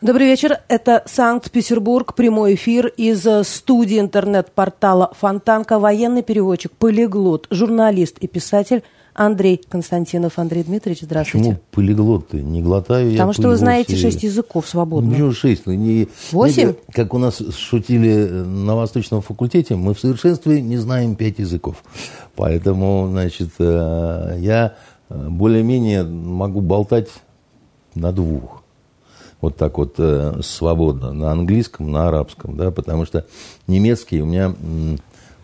Добрый вечер. Это Санкт-Петербург. Прямой эфир из студии интернет-портала Фонтанка. Военный переводчик, полиглот, журналист и писатель Андрей Константинов. Андрей Дмитриевич, здравствуйте. Почему полиглот ты? Не глотаю Потому я что вы знаете серии. шесть языков свободно. Ну, шесть. Ну, не, Восемь? не, как у нас шутили на Восточном факультете, мы в совершенстве не знаем пять языков. Поэтому, значит, э, я э, более-менее могу болтать на двух вот так вот э, свободно, на английском, на арабском, да, потому что немецкий у меня, э,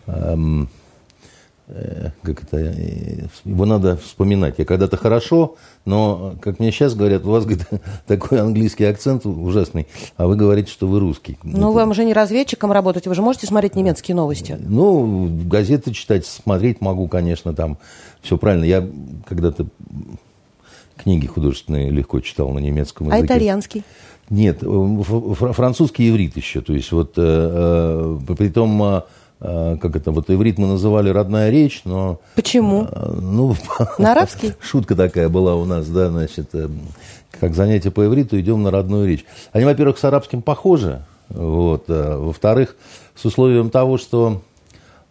э, как это, э, его надо вспоминать. Я когда-то хорошо, но, как мне сейчас говорят, у вас говорит, такой английский акцент ужасный, а вы говорите, что вы русский. Ну, Это- вам же не разведчиком работать, вы же можете смотреть немецкие новости. ну, газеты читать, смотреть могу, конечно, там все правильно. Я когда-то книги художественные легко читал на немецком А языке. итальянский? Нет, э, фр- французский иврит еще. То есть вот, э, э, при том, э, э, как это, вот иврит мы называли родная речь, но... Почему? э, Ну, На арабский? Шутка такая была у нас, да, значит, э, как занятие по ивриту, идем на родную речь. Они, во-первых, с арабским похожи, вот, а во-вторых, с условием того, что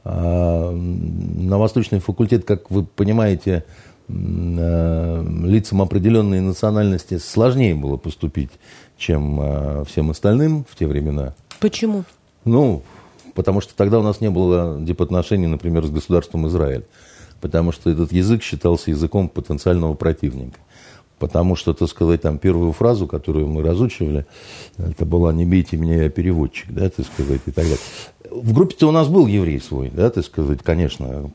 а, на Восточный факультет, как вы понимаете, э, лицам определенной национальности сложнее было поступить, чем э, всем остальным в те времена. Почему? Ну, потому что тогда у нас не было дипотношений, например, с государством Израиль. Потому что этот язык считался языком потенциального противника. Потому что, так сказать, там первую фразу, которую мы разучивали, это была «не бейте меня, я переводчик», да, так сказать, и так далее. В группе-то у нас был еврей свой, да, так сказать, конечно.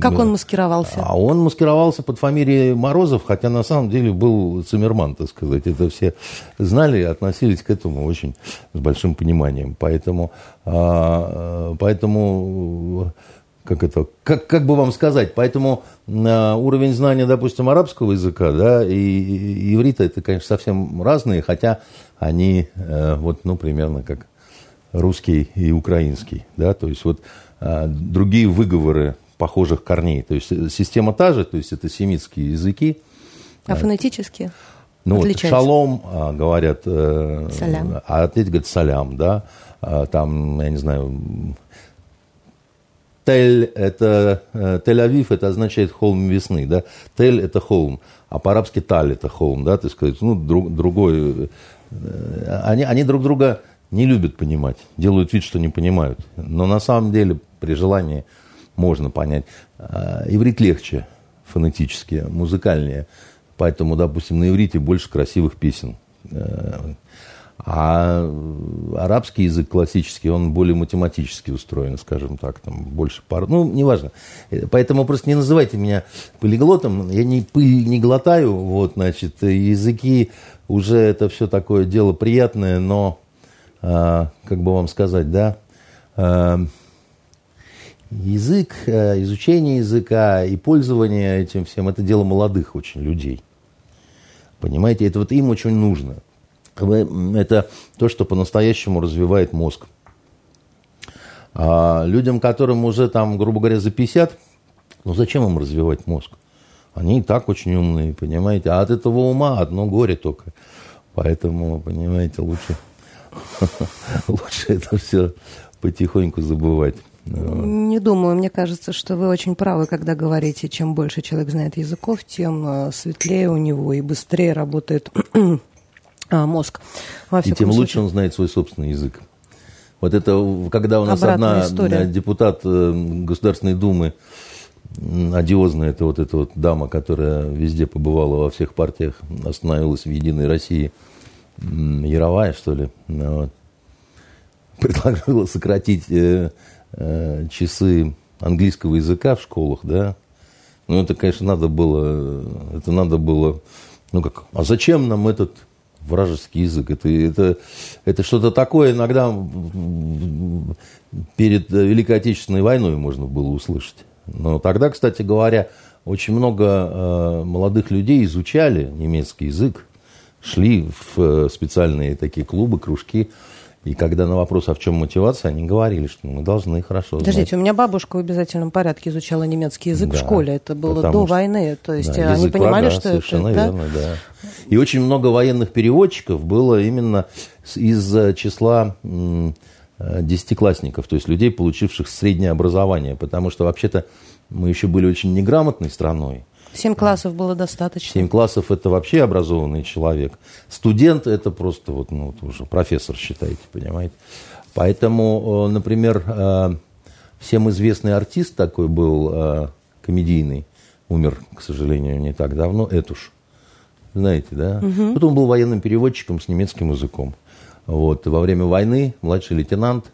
Как он маскировался? А он маскировался под фамилией Морозов, хотя на самом деле был Циммерман, так сказать. Это все знали и относились к этому очень с большим пониманием. Поэтому, а, поэтому как это, как, как бы вам сказать, поэтому а, уровень знания, допустим, арабского языка, да, и, и иврита, это, конечно, совсем разные, хотя они, э, вот, ну, примерно как русский и украинский, да, то есть вот а, другие выговоры похожих корней, то есть э, система та же, то есть это семитские языки, А фонетически? ну, вот шалом а, говорят, э, Салям. а отец говорит салям, да, А, там, я не знаю, Тель – это, э, Тель-Авив – это означает холм весны, да, Тель – это холм, а по-арабски Таль – это холм, да, так сказать, ну, друг, другой, э, они, они друг друга не любят понимать, делают вид, что не понимают, но на самом деле при желании можно понять. А, Иврит легче фонетически, музыкальнее, поэтому, допустим, на иврите больше красивых песен. Э, А арабский язык классический, он более математически устроен, скажем так, там больше пар. Ну, неважно. Э, Поэтому просто не называйте меня полиглотом. Я не пыль не глотаю. Вот, значит, языки уже это все такое дело приятное, но, а, как бы вам сказать, да, а, язык, э, изучение языка и пользование этим всем, это дело молодых очень людей. Понимаете, это вот им очень нужно. Это то, что по-настоящему развивает мозг. А людям, которым уже там, грубо говоря, за 50, ну зачем им развивать мозг? Они и так очень умные, понимаете? А от этого ума одно горе только. Поэтому, понимаете, лучше, лучше это все потихоньку забывать. Не думаю, мне кажется, что вы очень правы, когда говорите, чем больше человек знает языков, тем э, светлее у него и быстрее работает мозг. Во И тем случае. лучше он знает свой собственный язык. Вот это, когда у нас Обратная одна история. э, депутат э, Государственной Думы, одиозная, это вот эта вот дама, которая везде побывала во всех партиях, остановилась в «Единой России», Яровая, что ли, ну вот, предложила сократить э, э, часы английского языка в школах, да. Ну, это, конечно, надо было, это надо было, ну как, а зачем нам этот вражеский язык? Это, это, это что-то такое иногда перед Великой Отечественной войной можно было услышать. Но тогда, кстати говоря, очень много э, молодых людей изучали немецкий язык, шли в э, специальные такие клубы, кружки, И когда на вопрос, а в чем мотивация, они говорили, что мы должны хорошо Подождите, знать. у меня бабушка в обязательном порядке изучала немецкий язык Да, в школе. Это было до что- войны. То есть Да, они язык понимали, врага, что совершенно это... да? верно, да. И очень много военных переводчиков было именно из э, числа э, десятиклассников, то есть людей, получивших среднее образование, потому что вообще-то мы еще были очень неграмотной страной. Семь классов было достаточно. Семь классов – это вообще образованный человек. Студент – это просто вот, ну, вот уже профессор, считаете, понимаете. Поэтому, э, например, э, всем известный артист такой был, э, комедийный, умер, к сожалению, не так давно, Этуш. Знаете, да? Вот он был военным переводчиком с немецким языком. Вот, во время войны младший лейтенант,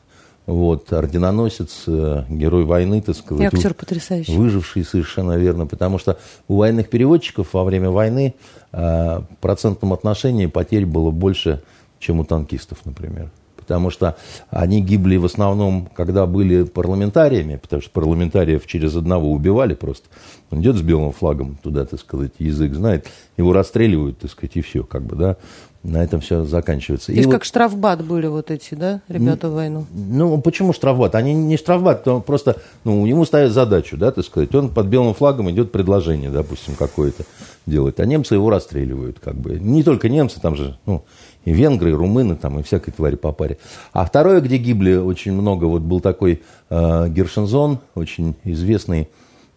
вот, орденоносец, э, герой войны, так И сказать. актер потрясающий. Выживший совершенно верно, потому что у военных переводчиков во время войны э, в процентном отношении потерь было больше, чем у танкистов, например. Потому что они гибли в основном, когда были парламентариями, потому что парламентариев через одного убивали просто. Он идет с белым флагом туда, так сказать, язык знает, его расстреливают, так сказать, и все, как бы, да. На этом все заканчивается. То есть И вот- как штрафбат были вот эти, да, ребята в войну? ну, почему штрафбат? Они не штрафбат, то просто, ну, ему ставят задачу, да, так сказать. Он под белым флагом идет предложение, допустим, какое-то делает, а немцы его расстреливают, как бы. Не только немцы, там же, ну, и венгры, и румыны, там, и всякой твари по паре. А второе, где гибли очень много, вот был такой э, Гершензон, очень известный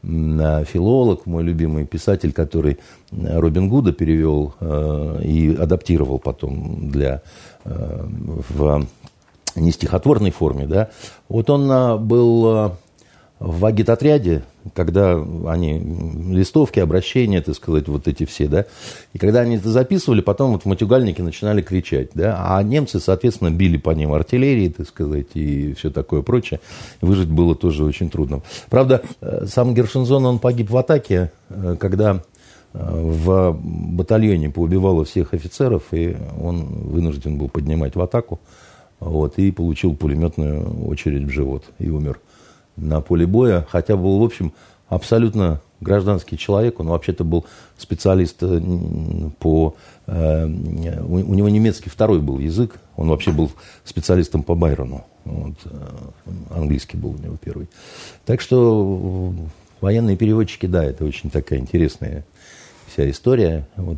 э, филолог, мой любимый писатель, который э, Робин Гуда перевел э, и адаптировал потом для э, в не стихотворной форме, да. Вот он а, был а, в агитотряде, когда они листовки, обращения, так сказать, вот эти все, да, и когда они это записывали, потом вот в матюгальнике начинали кричать, да, а немцы, соответственно, били по ним артиллерией, так сказать, и все такое прочее. Выжить было тоже очень трудно. Правда, э, сам Гершензон, он погиб в атаке, э, когда э, в батальоне поубивало всех офицеров, и он вынужден был поднимать в атаку. Вот, и получил пулеметную очередь в живот и умер на поле боя. Хотя был, в общем, абсолютно гражданский человек. Он вообще-то был специалист э, по... э, У него немецкий второй был язык. Он вообще был специалистом по Байрону. Вот, э, английский был у него первый. Так что военные переводчики, да, это очень такая интересная вся история. Вот,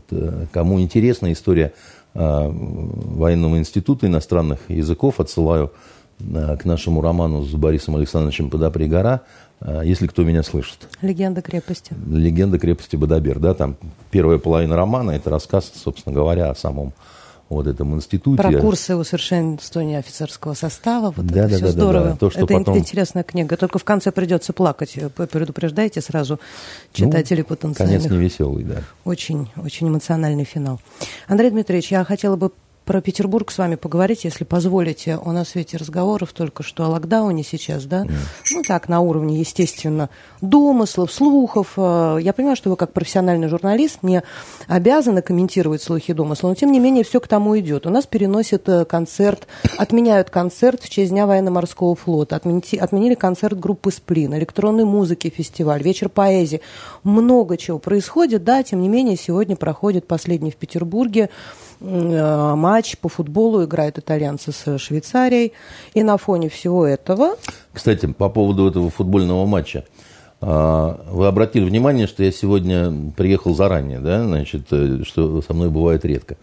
кому интересна история военного института иностранных языков, отсылаю к нашему роману с Борисом Александровичем «Подопри гора», э, если кто меня слышит. Легенда крепости. «Легенда крепости Бадабер». Да, там первая половина романа – это рассказ, собственно говоря, о самом вот этом институте. Про курсы усовершенствования офицерского состава. Вот Да, это да, все да, да, здорово. да. То, что это потом- интересная книга. Только в конце придется плакать. Э, Предупреждайте сразу читателей Ну, потенциальных. Конец невеселый, да. Очень, очень эмоциональный финал. Андрей Дмитриевич, я хотела бы про Петербург с вами поговорить, если позволите. У нас ведь разговоров только что о локдауне сейчас, да? Ну так, на уровне, естественно, домыслов, слухов. Э, Я понимаю, что вы как профессиональный журналист не обязаны комментировать слухи и домыслы, но тем не менее все к тому идет. У нас переносят э, концерт, отменяют концерт в честь Дня военно-морского флота, отмените- отменили концерт группы «Сплин», электронной музыки фестиваль, вечер поэзии. Много чего происходит, да, тем не менее сегодня проходит последний в Петербурге матч по футболу, играют итальянцы с Швейцарией. И на фоне всего этого Кстати, по поводу этого футбольного матча. А, Вы обратили внимание, что я сегодня приехал заранее, да, значит, э, что со мной бывает редко.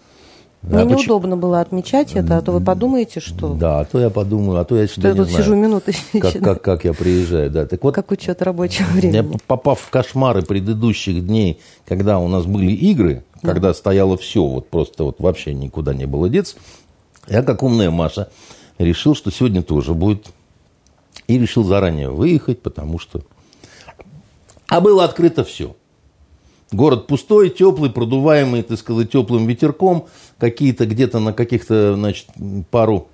мне А неудобно было отмечать это, а то вы подумаете, что, Да, а то я подумаю, а то я что я тут знаю, сижу минуты, как, как, как я приезжаю, да. Так вот, как учет рабочего я, времени. попав в кошмары предыдущих дней, когда у нас были игры, когда стояло все, вот просто вот вообще никуда не было деться, я, как умная Маша, решил, что сегодня тоже будет. И решил заранее выехать, потому что... А было открыто все. Город пустой, теплый, продуваемый, так сказать, теплым ветерком. Какие-то где-то на каких-то, значит, пару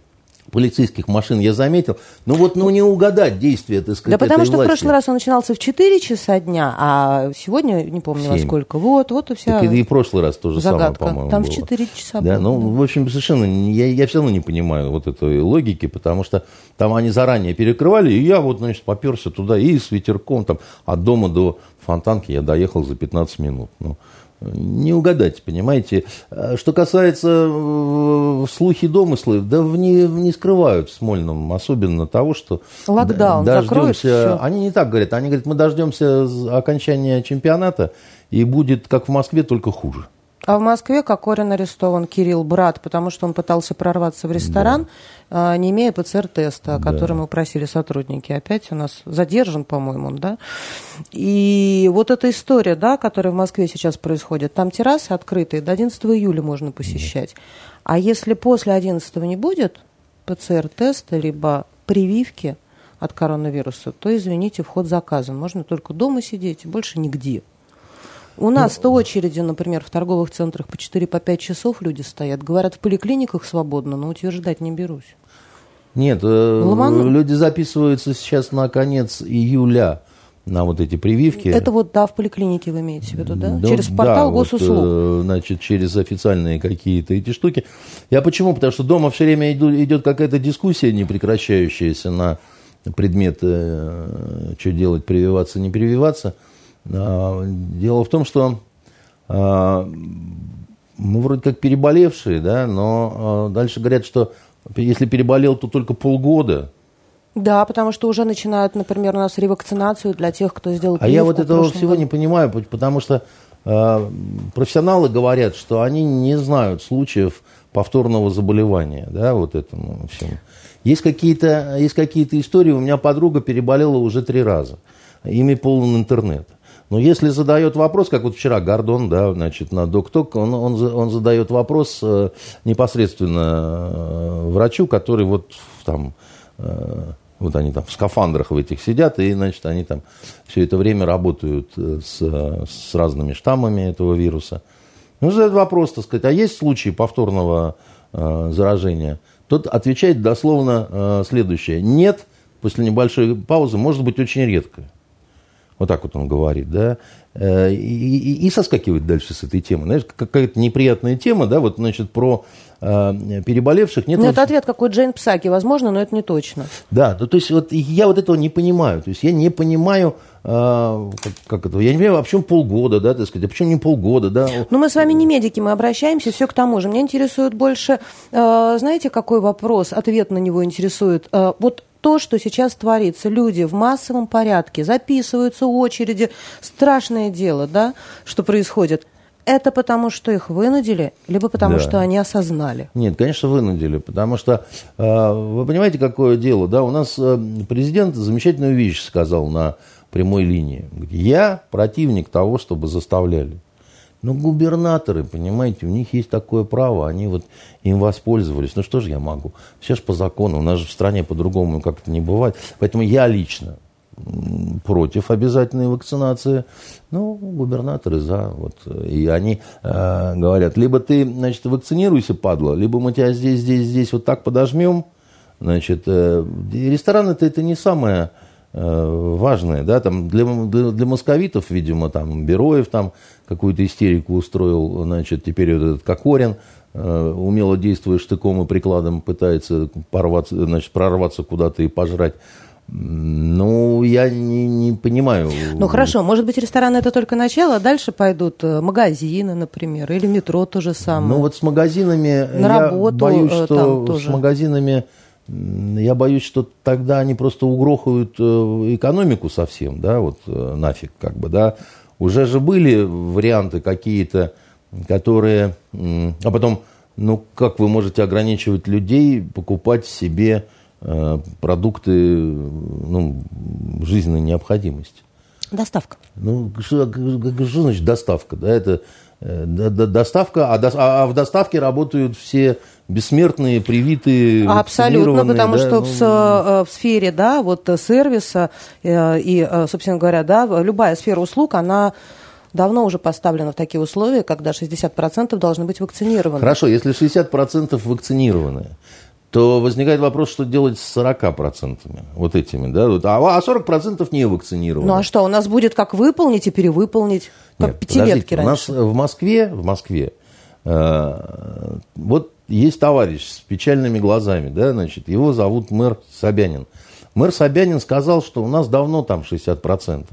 полицейских машин я заметил. Ну вот, ну не угадать действия, так Да сказать, потому этой что в власти. прошлый раз он начинался в 4 часа дня, а сегодня, не помню во сколько, вот, вот и вся... Так и, и в прошлый раз то же Загадка. самое, по-моему, Там в было. 4 часа Да, было, ну, в общем, совершенно, я, я все равно не понимаю вот этой логики, потому что там они заранее перекрывали, и я вот, значит, поперся туда и с ветерком, там, от дома до фонтанки я доехал за 15 минут. Ну, не угадать, понимаете. А что касается э, слухи домыслы, да не, не скрывают в Смольном, особенно того, что Локдаун дождемся, они не так говорят, они говорят, мы дождемся окончания чемпионата, и будет, как в Москве, только хуже. А в Москве Кокорин арестован Кирилл, брат, потому что он пытался прорваться в ресторан, да. Не имея ПЦР-теста, о котором да. мы просили сотрудники. Опять у нас задержан, по-моему, да. И вот эта история, да, которая в Москве сейчас происходит, там террасы открытые, до 11 июля можно посещать. А если после 11 не будет ПЦР-теста, либо прививки от коронавируса, то, извините, вход заказан. Можно только дома сидеть, больше нигде. У нас-то ну, очереди, например, в торговых центрах по 4-5 по часов люди стоят. Говорят, в поликлиниках свободно, но утверждать не берусь. Нет, э, Ломану. люди записываются сейчас на конец июля на вот эти прививки. Это вот, да, в поликлинике вы имеете в виду, да? да через портал да, госуслуг. Вот, э, значит, через официальные какие-то эти штуки. Я почему? Потому что дома все время идет какая-то дискуссия непрекращающаяся на предмет, э, что делать, прививаться, не прививаться – а, дело в том, что а, мы вроде как переболевшие, да, но а, дальше говорят, что если переболел, то только полгода. Да, потому что уже начинают, например, у нас ревакцинацию для тех, кто сделал А я вот этого всего году. не понимаю, потому что э, профессионалы говорят, что они не знают случаев повторного заболевания, да, вот этому всему. Есть какие-то есть какие-то истории, у меня подруга переболела уже три раза. Ими полон интернет. Но если задает вопрос, как вот вчера Гордон, да, значит, на Докток, он, он, он задает вопрос э, непосредственно э, врачу, который вот там, э, вот они там в скафандрах в этих сидят, и, значит, они там все это время работают с, с разными штаммами этого вируса. Ну, задает вопрос, так сказать, а есть случаи повторного заражения? Тот отвечает дословно следующее. Нет, после небольшой паузы, может быть очень редко. Вот так вот он говорит, да. Э, и, и, и соскакивает дальше с этой темы. Знаешь, какая-то неприятная тема, да, вот, значит, про э, переболевших. Нет, ну, вот... это ответ какой Джейн Псаки, возможно, но это не точно. Да, ну, то есть вот я вот этого не понимаю. То есть я не понимаю, э, как, как это, я не понимаю, а почему полгода, да, так сказать, а почему не полгода, да. Ну, мы с вами не медики, мы обращаемся, все к тому же. Меня интересует больше, э, знаете, какой вопрос, ответ на него интересует. Э, вот то, что сейчас творится. Люди в массовом порядке записываются в очереди. Страшное дело, да, что происходит. Это потому, что их вынудили, либо потому, да. что они осознали? Нет, конечно, вынудили, потому что, э, вы понимаете, какое дело, да, у нас э, президент замечательную вещь сказал на прямой линии. Я противник того, чтобы заставляли. Но ну, губернаторы, понимаете, у них есть такое право, они вот им воспользовались. Ну что же я могу? Сейчас по закону, у нас же в стране по-другому как-то не бывает. Поэтому я лично против обязательной вакцинации. Ну, губернаторы за. Вот. И они э, говорят, либо ты, значит, вакцинируйся, падла, либо мы тебя здесь, здесь, здесь вот так подожмем. Значит, э, рестораны-то это не самое Э, важное, да, там для, для, для московитов, видимо, там Бероев там какую-то истерику устроил, значит, теперь вот этот Кокорин, э, умело действуя штыком и прикладом, пытается порваться, значит, прорваться куда-то и пожрать. Ну, я не, не понимаю. Ну, хорошо, может быть, рестораны это только начало, а дальше пойдут э, магазины, например, или метро то же самое. Ну, вот с магазинами На я работу, боюсь, что с магазинами я боюсь, что тогда они просто угрохают э, экономику совсем, да, вот э, нафиг как бы, да. Уже же были варианты какие-то, которые... А потом, ну, как вы можете ограничивать людей покупать себе э, продукты ну, жизненной необходимости? Доставка. Ну, что, что значит доставка? Да, это доставка, а, до, а в доставке работают все бессмертные, привитые, Абсолютно, потому да, что ну... в, э, в сфере, да, вот э, сервиса э, и, собственно говоря, да, любая сфера услуг, она давно уже поставлена в такие условия, когда 60% должны быть вакцинированы. Хорошо, если 60% вакцинированы, то возникает вопрос, что делать с 40%, вот этими, да, а 40% не вакцинированы. Ну а что, у нас будет как выполнить и перевыполнить, как Нет, пятилетки раньше? У нас в Москве, в Москве, э, вот есть товарищ с печальными глазами, да, значит, его зовут мэр Собянин. Мэр Собянин сказал, что у нас давно там 60%.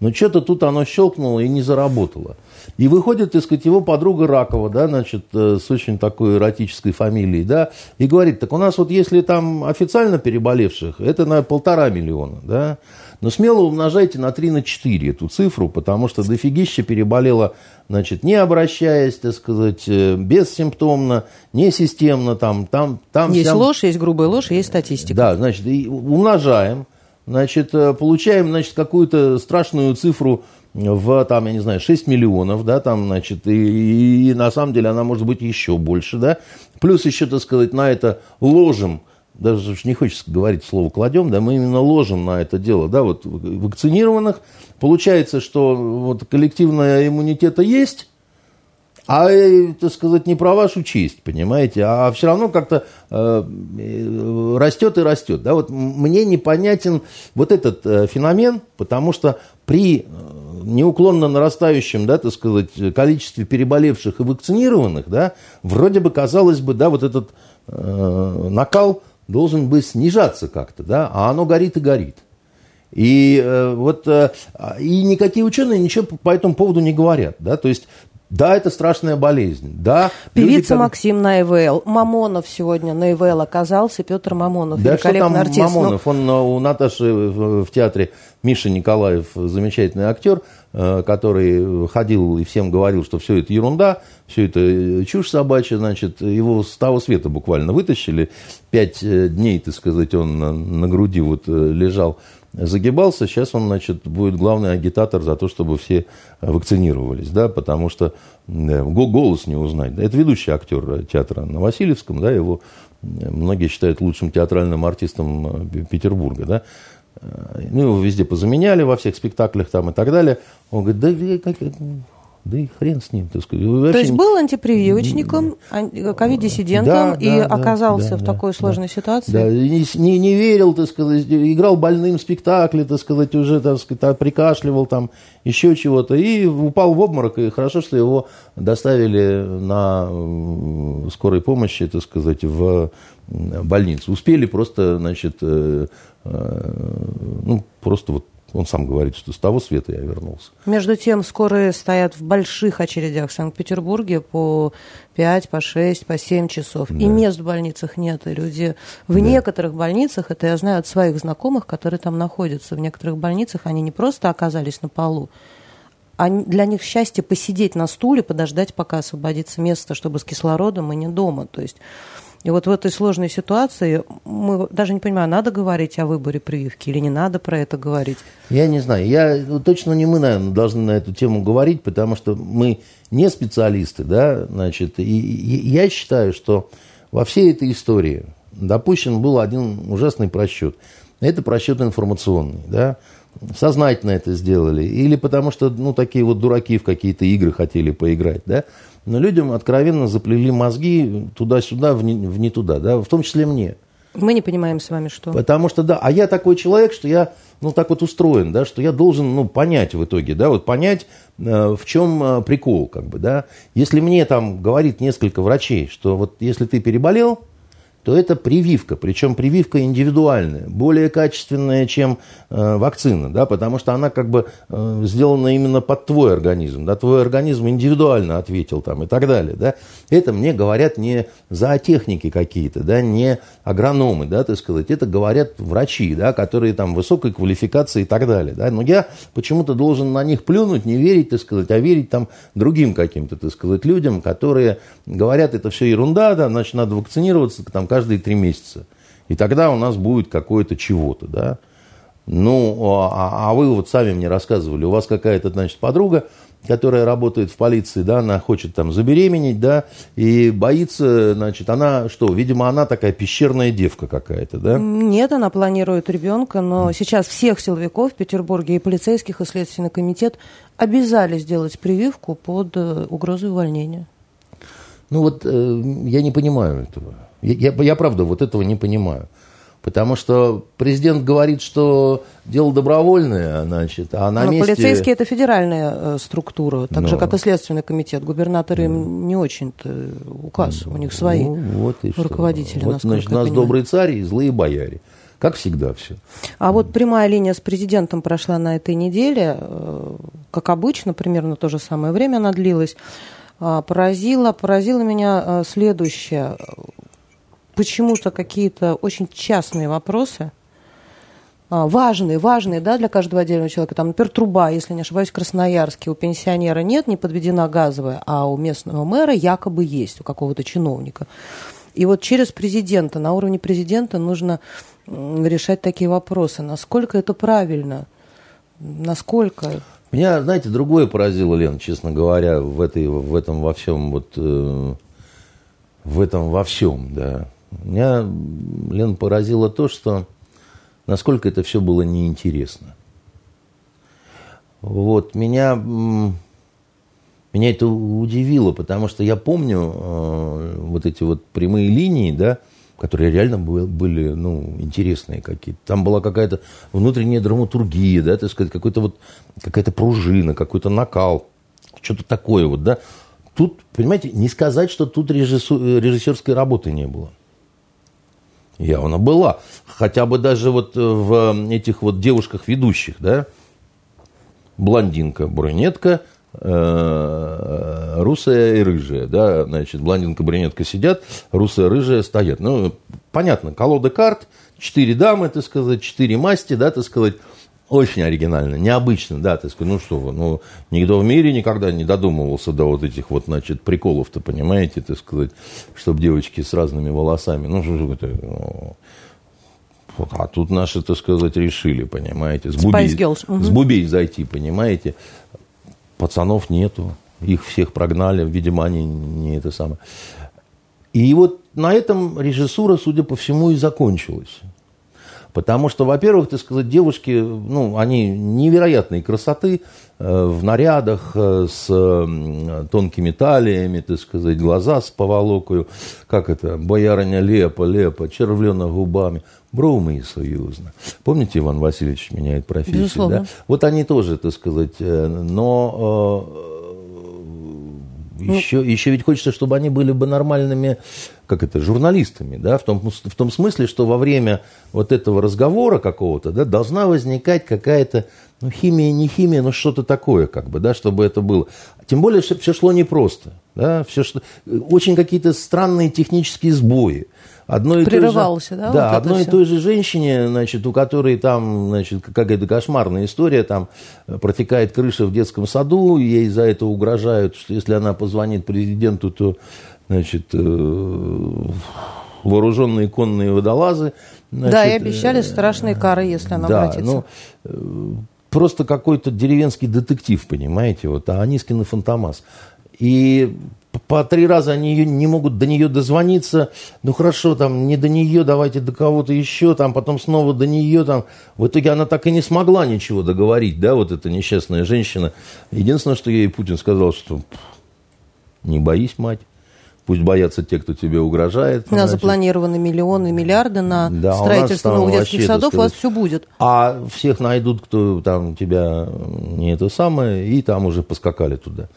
Но что-то тут оно щелкнуло и не заработало. И выходит, так сказать, его подруга Ракова, да, значит, э, с очень такой эротической фамилией, да, и говорит, так у нас вот если там официально переболевших, это на полтора миллиона, да, но смело умножайте на 3 на 4 эту цифру, потому что дофигища переболело, значит, не обращаясь, так сказать, э, бессимптомно, не системно, там, там, там. Есть вся... ложь, есть грубая ложь, есть статистика. Да, значит, и умножаем, значит, э, получаем, значит, какую-то страшную цифру в, там, я не знаю, 6 миллионов, да, там, значит, и, и на самом деле она может быть еще больше, да, плюс еще, так сказать, на это ложим, даже уж не хочется говорить слово кладем, да, мы именно ложим на это дело, да, вот вакцинированных, получается, что вот коллективная иммунитета есть, а, э, так сказать, не про вашу честь, понимаете, а все равно как-то э, э, растет и растет. Да? Вот мне непонятен вот этот э, феномен, потому что при э, неуклонно нарастающем, да, так сказать, количестве переболевших и вакцинированных, да, вроде бы, казалось бы, да, вот этот э, накал должен бы снижаться как-то, да, а оно горит и горит. И э, вот э, и никакие ученые ничего по этому поводу не говорят, да, то есть да, это страшная болезнь. Да, Певица люди, Максим на ИВЛ. Мамонов сегодня на ИВЛ оказался. Петр Мамонов. Да что там артист, ну. Мамонов? Но... Он у Наташи в, театре Миша Николаев, замечательный актер, э, который ходил и всем говорил, что все это ерунда, все это чушь собачья, значит, его с того света буквально вытащили. Пять э, дней, так сказать, он на, груди вот э, лежал загибался, сейчас он, значит, будет главный агитатор за то, чтобы все вакцинировались, да, потому что голос не узнать. Это ведущий актер театра на Васильевском, да, его многие считают лучшим театральным артистом э, Петербурга, да. Э, ну, его везде позаменяли во всех спектаклях там и так далее. Он говорит, да как, да и хрен с ним, так сказать. Вообще... То есть был антипрививочником, ковид-диссидентом да, и да, оказался да, в такой да, сложной ситуации? Да, не, не, не верил, так сказать, играл больным спектакли, так сказать, уже, так сказать, прикашливал там, еще чего-то, и упал в обморок, и хорошо, что его доставили на скорой помощи, так сказать, в больницу. Успели просто, значит, э, э, ну, просто вот он сам говорит, что с того света я вернулся. Между тем, скорые стоят в больших очередях в Санкт-Петербурге по 5, по 6, по 7 часов. Да. И мест в больницах нет. И люди в да. некоторых больницах, это я знаю от своих знакомых, которые там находятся, в некоторых больницах они не просто оказались на полу, а для них счастье посидеть на стуле, подождать, пока освободится место, чтобы с кислородом и не дома. То есть и вот в этой сложной ситуации мы даже не понимаем, надо говорить о выборе прививки или не надо про это говорить. Я не знаю. Я, ну, точно не мы, наверное, должны на эту тему говорить, потому что мы не специалисты, да, значит, и, и я считаю, что во всей этой истории допущен был один ужасный просчет. Это просчет информационный, да, сознательно это сделали, или потому что, ну, такие вот дураки в какие-то игры хотели поиграть, да, но людям откровенно заплели мозги туда-сюда, в не, в не туда, да, в том числе мне. Мы не понимаем с вами, что. Потому что, да, а я такой человек, что я, ну, так вот устроен, да, что я должен, ну, понять в итоге, да, вот понять, э, в чем э, прикол, как бы, да. Если мне там говорит несколько врачей, что вот если ты переболел, то это прививка, причем прививка индивидуальная, более качественная, чем э, вакцина, да, потому что она как бы э, сделана именно под твой организм, да, твой организм индивидуально ответил там и так далее, да. Это мне говорят не зоотехники какие-то, да, не агрономы, да, так сказать, это говорят врачи, да, которые там высокой квалификации и так далее, да, но я почему-то должен на них плюнуть, не верить, так сказать, а верить там другим каким-то, так сказать, людям, которые говорят, это все ерунда, да, значит, надо вакцинироваться, там, каждые три месяца. И тогда у нас будет какое-то чего-то, да. Ну, а, а вы вот сами мне рассказывали, у вас какая-то, значит, подруга, которая работает в полиции, да, она хочет там забеременеть, да, и боится, значит, она что, видимо, она такая пещерная девка какая-то, да? Нет, она планирует ребенка, но сейчас всех силовиков в Петербурге и полицейских, и Следственный комитет обязали сделать прививку под э, угрозой увольнения. Ну вот э, я не понимаю этого. Я, я, я правда вот этого не понимаю. Потому что президент говорит, что дело добровольное, значит, а на Но месте... полицейские – это федеральная э, структура, так Но... же, как и Следственный комитет. Губернаторы им не очень-то указ, у них свои ну, вот и руководители, вот, значит, у нас добрый царь и злые бояре. Как всегда все. А вот прямая линия с президентом прошла на этой неделе. Э, как обычно, примерно то же самое время она длилась. А, поразило, поразило меня э, следующее. Почему-то какие-то очень частные вопросы – а, важные, важные, да, для каждого отдельного человека. Там, например, труба, если не ошибаюсь, в Красноярске у пенсионера нет, не подведена газовая, а у местного мэра якобы есть, у какого-то чиновника. И вот через президента, на уровне президента нужно решать такие вопросы. Насколько это правильно? Насколько? Меня, знаете, другое поразило, Лен, честно говоря, в, этой, в этом во всем, вот, э, в этом во всем, да. Меня, Лен, поразило то, что насколько это все было неинтересно. Вот, меня, меня это удивило, потому что я помню э, вот эти вот прямые линии, да, которые реально были, ну, интересные какие-то. Там была какая-то внутренняя драматургия, да, так сказать, какой-то вот, какая-то пружина, какой-то накал, что-то такое вот, да. Тут, понимаете, не сказать, что тут режиссерской работы не было. Явно была. Хотя бы даже вот в этих вот девушках-ведущих, да, блондинка, брюнетка, э, русая и рыжая, да, значит, блондинка, брюнетка сидят, русая, рыжая стоят. Ну, понятно, колода карт, четыре дамы, так сказать, четыре масти, да, так сказать, очень оригинально, необычно, да, так сказать, ну что вы, ну, никто в мире никогда не додумывался до вот этих вот, значит, приколов-то, понимаете, так сказать, чтобы девочки с разными волосами, ну, что это, ну, а тут наши, так сказать, решили, понимаете, с бубей, угу. с бубей зайти, понимаете, пацанов нету, их всех прогнали, видимо, они не это самое. И вот на этом режиссура, судя по всему, и закончилась. Потому что, во-первых, так сказать, девушки, ну, они невероятной красоты э, в нарядах э, с э, тонкими талиями, так сказать, глаза с поволокою, как это, боярыня лепа, лепа, червлена губами, броумы и союзно. Помните, Иван Васильевич меняет профессию? Безусловно. Да? Вот они тоже, так сказать, но еще, ну, еще ведь хочется, чтобы они были бы нормальными, как это, журналистами, да, в том, в том смысле, что во время вот этого разговора какого-то, да, должна возникать какая-то, ну, химия, не химия, но что-то такое, как бы, да, чтобы это было. Тем более, что все шло непросто, да, все что, очень какие-то странные технические сбои одной и Прерывался, той же, да? Да, вот одной и той же женщине, значит, у которой там, значит, какая-то кошмарная история, там протекает крыша в детском саду, ей за это угрожают, что если она позвонит президенту, то, значит, э, вооруженные конные водолазы. Значит, да, и обещали страшные кары, если она да, обратится. Ну, э, просто какой-то деревенский детектив, понимаете, вот, а Анискин и Фантомас. И по три раза они не могут до нее дозвониться. Ну хорошо, там не до нее, давайте до кого-то еще, там потом снова до нее. Там. В итоге она так и не смогла ничего договорить, да, вот эта несчастная женщина. Единственное, что ей Путин сказал, что не боись, мать. Пусть боятся те, кто тебе угрожает. У нас запланированы миллионы, миллиарды на да, строительство новых детских садов, сказать, у вас все будет. А всех найдут, кто там тебя не это самое, и там уже поскакали туда.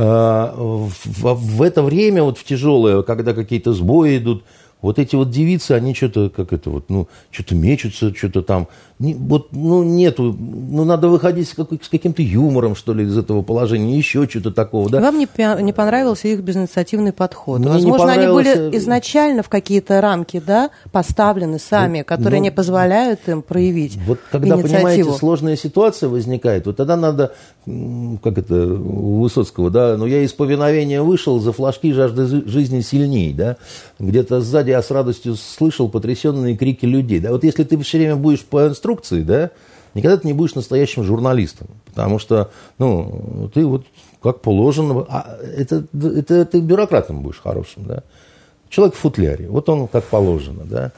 Э, в, в это время, вот в тяжелое, когда какие-то сбои идут, вот эти вот девицы, они что-то, как это вот, ну, что-то мечутся, что-то там. Не, вот, ну, нету, ну, надо выходить с, какой, с каким-то юмором, что ли, из этого положения, еще что-то такого, да. Вам не, не понравился их безинициативный подход? Мне Возможно, они были изначально в какие-то рамки, да, поставлены сами, которые ну, не позволяют им проявить Вот когда, инициативу. понимаете, сложная ситуация возникает, вот тогда надо, как это, у Высоцкого, да, ну, я из повиновения вышел, за флажки жажды жизни сильней, да, где-то сзади я с радостью слышал потрясенные крики людей. Да? Вот если ты все время будешь по инструкции, да, никогда ты не будешь настоящим журналистом. Потому что, ну, ты вот как положено, а это, это ты бюрократом будешь хорошим, да. Человек в футляре, вот он как положено, да.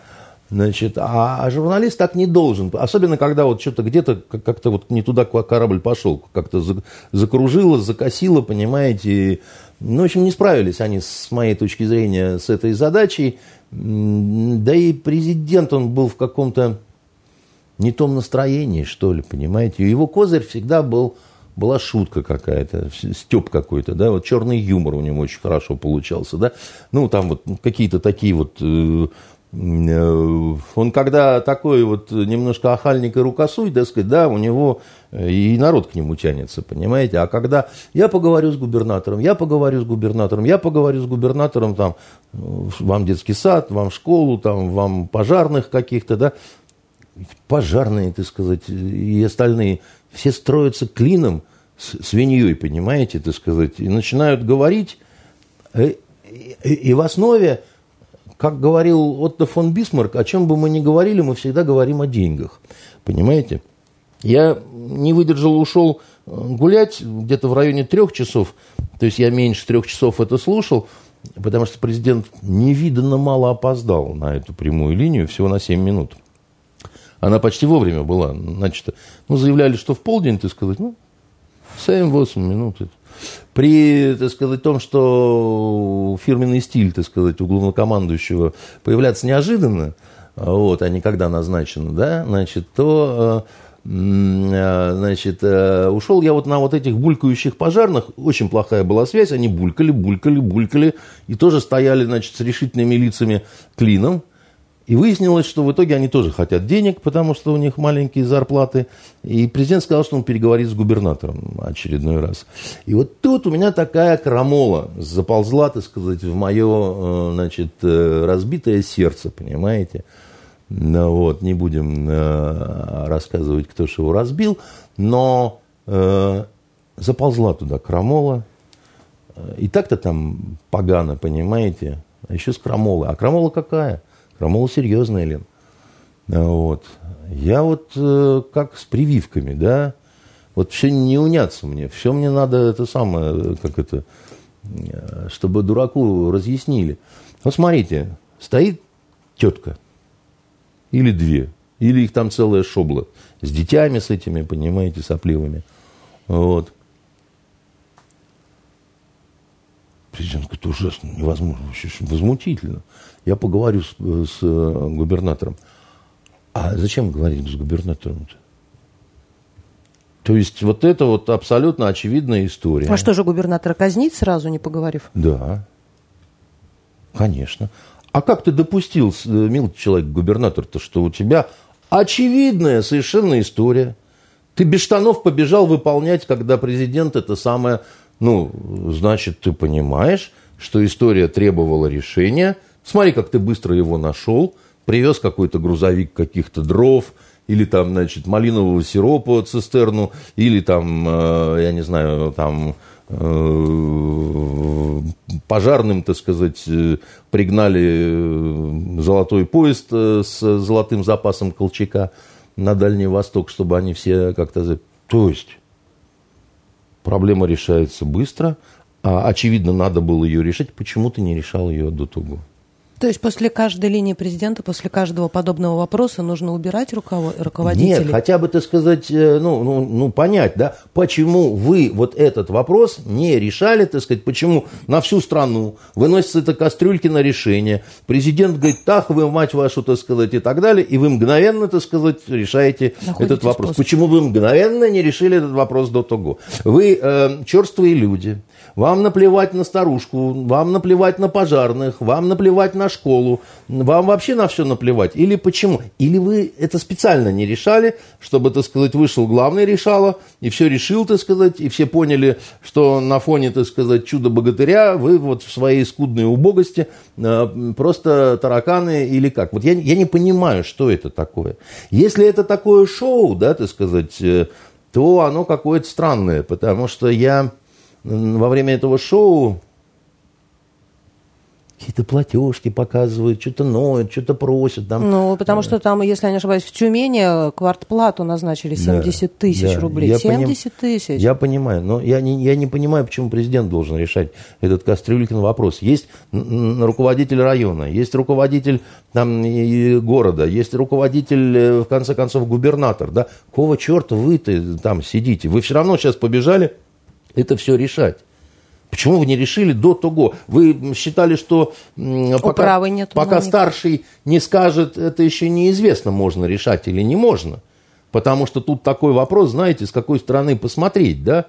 Значит, а, а журналист так не должен. Особенно, когда вот что-то где-то как-то вот не туда корабль пошел, как-то закружило, закосило, понимаете. Ну, в общем, не справились они, с моей точки зрения, с этой задачей. Да и президент, он был в каком-то не том настроении, что ли, понимаете. Его козырь всегда был, была шутка какая-то, степ какой-то, да, вот черный юмор у него очень хорошо получался, да. Ну, там вот какие-то такие вот э, он когда такой вот немножко охальник и рукосуй, так да, у него и народ к нему тянется, понимаете? А когда я поговорю с губернатором, я поговорю с губернатором, я поговорю с губернатором, там, вам детский сад, вам школу, там, вам пожарных каких-то, да, пожарные, так сказать, и остальные, все строятся клином свиньей, понимаете, так сказать, и начинают говорить, э, и в основе как говорил Отто фон Бисмарк, о чем бы мы ни говорили, мы всегда говорим о деньгах. Понимаете? Я не выдержал, ушел э, гулять где-то в районе трех часов. То есть я меньше трех часов это слушал, потому что президент невиданно мало опоздал на эту прямую линию, всего на 7 минут. Она почти вовремя была. Значит, ну, заявляли, что в полдень, ты сказать, ну, 7-8 минут. При, так сказать, том, что фирменный стиль, так сказать, у главнокомандующего появляться неожиданно, вот, а не когда назначено, да, значит, то э, э, значит, э, ушел я вот на вот этих булькающих пожарных, очень плохая была связь, они булькали, булькали, булькали, и тоже стояли, значит, с решительными лицами клином, и выяснилось, что в итоге они тоже хотят денег, потому что у них маленькие зарплаты. И президент сказал, что он переговорит с губернатором очередной раз. И вот тут у меня такая крамола заползла, так сказать, в мое, э, значит, э, разбитое сердце, понимаете? Ну, вот, не будем э, рассказывать, кто же его разбил, но э, заползла туда крамола. И так-то там погано, понимаете? А еще с крамолой. А крамола какая? Крамола серьезная, Лен. Вот. Я вот э, как с прививками, да, вот все не уняться мне, все мне надо это самое, как это, э, чтобы дураку разъяснили. Вот смотрите, стоит тетка или две, или их там целая шобла с детьми с этими, понимаете, сопливыми. Вот. Президент говорит, ужасно, невозможно, вообще возмутительно. Я поговорю с, с э, губернатором. А зачем говорить с губернатором-то? То есть вот это вот абсолютно очевидная история. А что же губернатора казнить сразу, не поговорив? Да, конечно. А как ты допустил, э, милый человек, губернатор-то, что у тебя очевидная совершенно история? Ты без штанов побежал выполнять, когда президент это самое ну, значит, ты понимаешь, что история требовала решения. Смотри, как ты быстро его нашел. Привез какой-то грузовик каких-то дров, или там, значит, малинового сиропа цистерну, или там, э, я не знаю, там э, пожарным, так сказать, э, пригнали золотой поезд с золотым запасом Колчака на Дальний Восток, чтобы они все как-то... То есть проблема решается быстро, а очевидно, надо было ее решить, почему ты не решал ее до того? То есть после каждой линии президента, после каждого подобного вопроса нужно убирать руководителей? Нет, хотя бы, так сказать, э, ну, ну, ну, понять, да, почему вы вот этот вопрос не решали, так сказать, почему на всю страну выносится это кастрюльки на решение, президент говорит, так, вы, мать вашу, так сказать, и так далее, и вы мгновенно, так сказать, решаете Находите этот вопрос. Способ. Почему вы мгновенно не решили этот вопрос до того? Вы э, черствые люди, вам наплевать на старушку, вам наплевать на пожарных, вам наплевать на школу, вам вообще на все наплевать. Или почему? Или вы это специально не решали, чтобы, так сказать, вышел главный решало, и все решил, так сказать, и все поняли, что на фоне, так сказать, чуда-богатыря вы вот в своей скудной убогости э, просто тараканы или как. Вот я, я не понимаю, что это такое. Если это такое шоу, да, так сказать, э, то оно какое-то странное, потому что я во время этого шоу какие-то платежки показывают, что-то ноют, что-то просят. Там. Ну, потому что там, если я не ошибаюсь, в Тюмени квартплату назначили 70 да, тысяч да. рублей. Я 70 поним... тысяч. Я понимаю, но я не, я не понимаю, почему президент должен решать этот Кастрюлькин вопрос. Есть руководитель района, есть руководитель там, города, есть руководитель, э, в конце концов, губернатор. Да? Кого черта вы-то там сидите? Вы все равно сейчас побежали это все решать. Почему вы не решили до того? Вы считали, что пока, нет, пока старший не скажет, это еще неизвестно, можно решать или не можно. Потому что тут такой вопрос, знаете, с какой стороны посмотреть, да?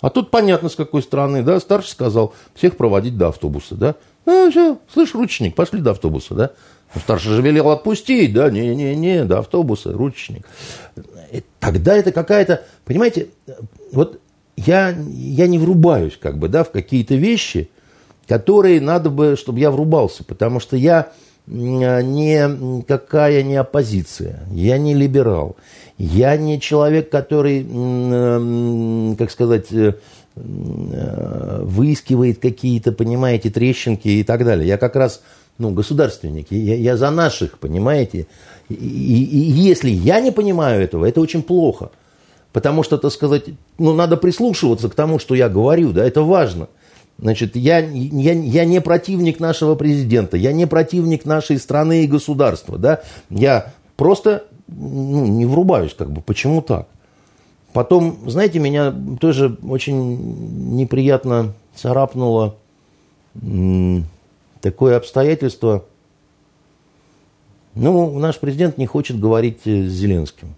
А тут понятно, с какой стороны, да? Старший сказал, всех проводить до автобуса, да? Ну, все, слышь, ручник, пошли до автобуса, да? Старший же велел отпустить, да, не-не-не, до автобуса, ручечник. И тогда это какая-то, понимаете, вот я, я не врубаюсь как бы, да, в какие-то вещи, которые надо бы, чтобы я врубался, потому что я не какая не оппозиция, я не либерал, я не человек, который, как сказать, э, э, выискивает какие-то, понимаете, трещинки и так далее. Я как раз, ну, государственник, я, я за наших, понимаете. И, и, и если я не понимаю этого, это очень плохо. Потому что, так сказать, ну, надо прислушиваться к тому, что я говорю, да, это важно – Значит, я, я, я не противник нашего президента, я не противник нашей страны и государства, да, я просто ну, не врубаюсь, как бы, почему так? Потом, знаете, меня тоже очень неприятно царапнуло такое обстоятельство. Ну, наш президент не хочет говорить с Зеленским.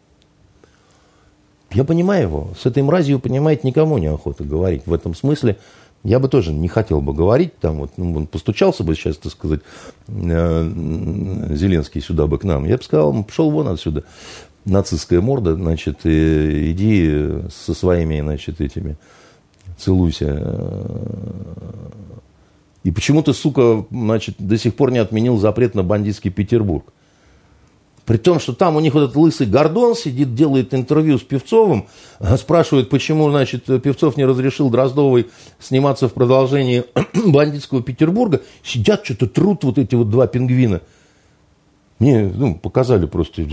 Я понимаю его. С этой мразью, понимаете, никому не охота говорить. В этом смысле я бы тоже не хотел бы говорить, там вот, ну, он постучался бы сейчас, так сказать, э, Зеленский сюда бы к нам. Я бы сказал, пошел вон отсюда, нацистская морда, значит, и, иди со своими, значит, этими, целуйся. И почему ты, сука, значит, до сих пор не отменил запрет на бандитский Петербург? При том, что там у них вот этот лысый Гордон сидит, делает интервью с Певцовым, а спрашивает, почему, значит, Певцов не разрешил Дроздовой сниматься в продолжении бандитского Петербурга. Сидят, что-то трут вот эти вот два пингвина. Мне ну, показали просто,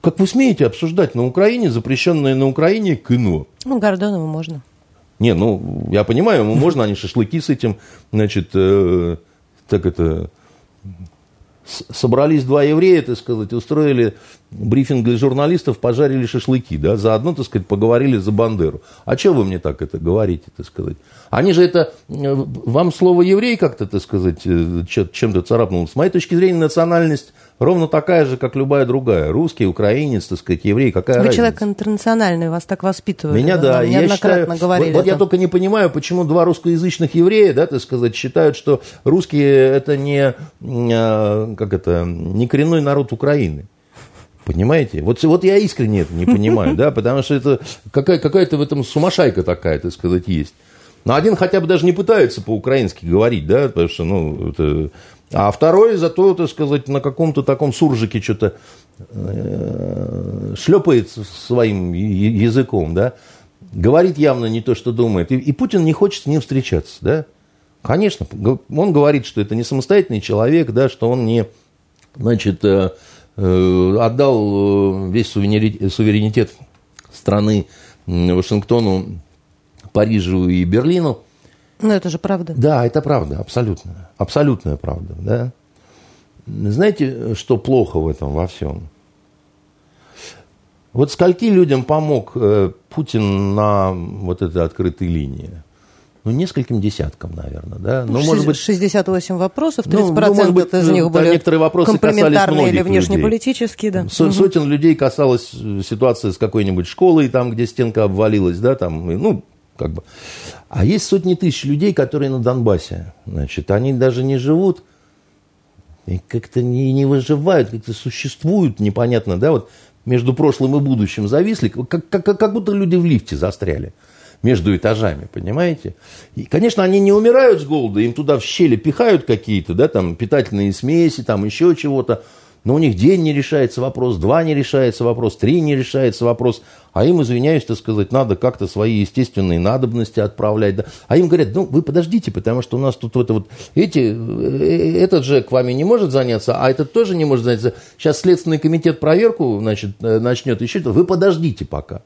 как вы смеете обсуждать на Украине, запрещенное на Украине кино? Ну, Гордонову можно. Не, ну, я понимаю, ему можно, они шашлыки с этим, значит, э, так это, собрались два еврея, так сказать, устроили брифинг для журналистов, пожарили шашлыки, да, заодно, так сказать, поговорили за Бандеру. А что вы мне так это говорите, так сказать? Они же это, э, вам слово еврей как-то, так сказать, э, чем-то царапнуло. С моей точки зрения, национальность ровно такая же, как любая другая. Русский, украинец, так сказать, еврей, какая Вы разница? человек интернациональный, вас так воспитывали. Меня, да. Я считаю, говорили. Вот, вот я только не понимаю, почему два русскоязычных еврея, да, так сказать, считают, что русские это не, а, как это, не коренной народ Украины. Понимаете? Вот, вот я искренне это не понимаю, да, потому что это какая, какая-то в этом сумасшайка такая, так сказать, есть. Но один хотя бы даже не пытается по-украински говорить, да, потому что, ну, это... А второй зато, так сказать, на каком-то таком суржике что-то э, шлепает своим языком, да, говорит явно не то, что думает. И, и Путин не хочет с ним встречаться, да. Конечно, он говорит, что это не самостоятельный человек, да, что он не, значит, э, э, отдал весь суверенитет страны Вашингтону Парижу и Берлину. Но это же правда. Да, это правда, абсолютно. Абсолютная правда, да. Знаете, что плохо в этом во всем? Вот скольки людям помог э, Путин на вот этой открытой линии? Ну, нескольким десяткам, наверное, да. Ну, может быть, 68 вопросов, 30% ну, ну, может быть, из них были некоторые вопросы компрометарные или внешнеполитические, да. Со, сотен людей касалась ситуация с какой-нибудь школой, там, где стенка обвалилась, да, там, ну, как бы. А есть сотни тысяч людей, которые на Донбассе. Значит, они даже не живут, и как-то не, не выживают, как-то существуют непонятно, да, вот между прошлым и будущим зависли, как, как, как будто люди в лифте застряли между этажами, понимаете? И, конечно, они не умирают с голода, им туда в щели пихают какие-то, да, там, питательные смеси, там, еще чего-то, но у них день не решается вопрос, два не решается вопрос, три не решается вопрос, а им, извиняюсь, так сказать, надо как-то свои естественные надобности отправлять. Да? А им говорят, ну, вы подождите, потому что у нас тут это вот, эти, э, этот же к вами не может заняться, а этот тоже не может заняться. Сейчас Следственный комитет проверку значит, э, начнет еще, вы подождите пока.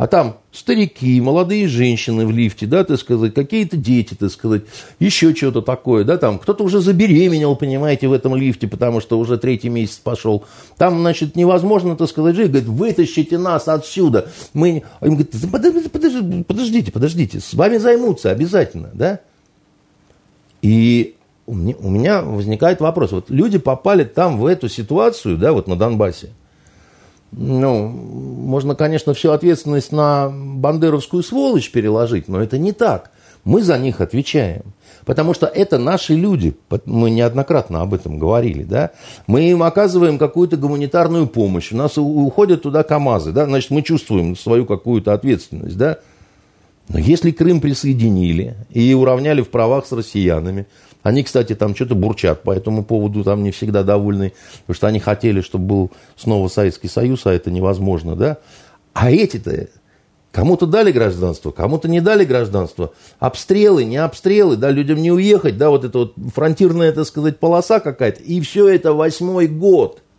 А там старики, молодые женщины в лифте, да, так сказать, какие-то дети, так сказать, еще что-то такое, да, там кто-то уже забеременел, понимаете, в этом лифте, потому что уже третий месяц пошел. Там, значит, невозможно, так сказать, жить, говорит, вытащите нас отсюда. Мы... А им говорят, подождите, подождите, подождите, с вами займутся обязательно, да. И у меня возникает вопрос, вот люди попали там в эту ситуацию, да, вот на Донбассе, ну, можно, конечно, всю ответственность на бандеровскую сволочь переложить, но это не так. Мы за них отвечаем. Потому что это наши люди. Мы неоднократно об этом говорили. Да? Мы им оказываем какую-то гуманитарную помощь. У нас уходят туда КАМАЗы. Да? Значит, мы чувствуем свою какую-то ответственность. Да? Но если Крым присоединили и уравняли в правах с россиянами, они, кстати, там что-то бурчат по этому поводу, там не всегда довольны, потому что они хотели, чтобы был снова Советский Союз, а это невозможно, да? А эти-то кому-то дали гражданство, кому-то не дали гражданство. Обстрелы, не обстрелы, да, людям не уехать, да, вот это вот фронтирная, так сказать, полоса какая-то. И все это восьмой год –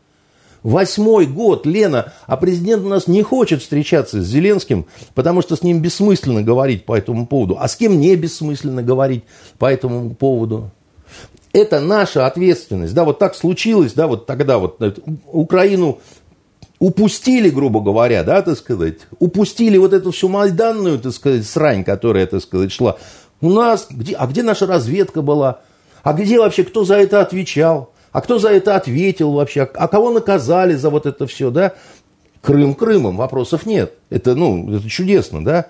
Восьмой год, Лена, а президент у нас не хочет встречаться с Зеленским, потому что с ним бессмысленно говорить по этому поводу. А с кем не бессмысленно говорить по этому поводу? Это наша ответственность. Да, вот так случилось, да, вот тогда вот Украину упустили, грубо говоря, да, так сказать, упустили вот эту всю майданную, так сказать, срань, которая, так сказать, шла. У нас, где, а где наша разведка была? А где вообще, кто за это отвечал? А кто за это ответил вообще? А кого наказали за вот это все, да? Крым Крымом, вопросов нет. Это, ну, это чудесно, да?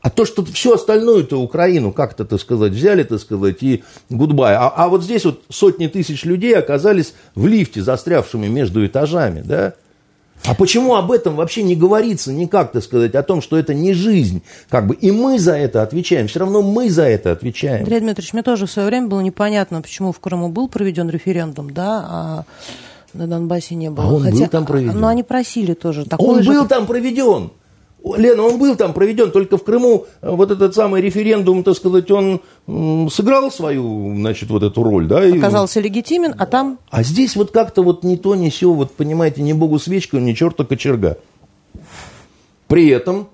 А то, что все остальное-то Украину как-то, так сказать, взяли, так сказать, и гудбай. А, а вот здесь вот сотни тысяч людей оказались в лифте, застрявшими между этажами, да? А почему об этом вообще не говорится никак, так сказать, о том, что это не жизнь? Как бы и мы за это отвечаем, все равно мы за это отвечаем. Андрей Дмитриевич, мне тоже в свое время было непонятно, почему в Крыму был проведен референдум, да, а на Донбассе не было. А он Хотя, был там проведен. Но они просили тоже. Он же... был там проведен. Лена, он был там проведен, только в Крыму э, вот этот самый референдум, так сказать, он сыграл свою, значит, вот эту роль, да? Оказался и... легитимен, а там... А здесь вот как-то вот ни то, ни сё, вот понимаете, ни богу свечка, ни черта кочерга. При этом,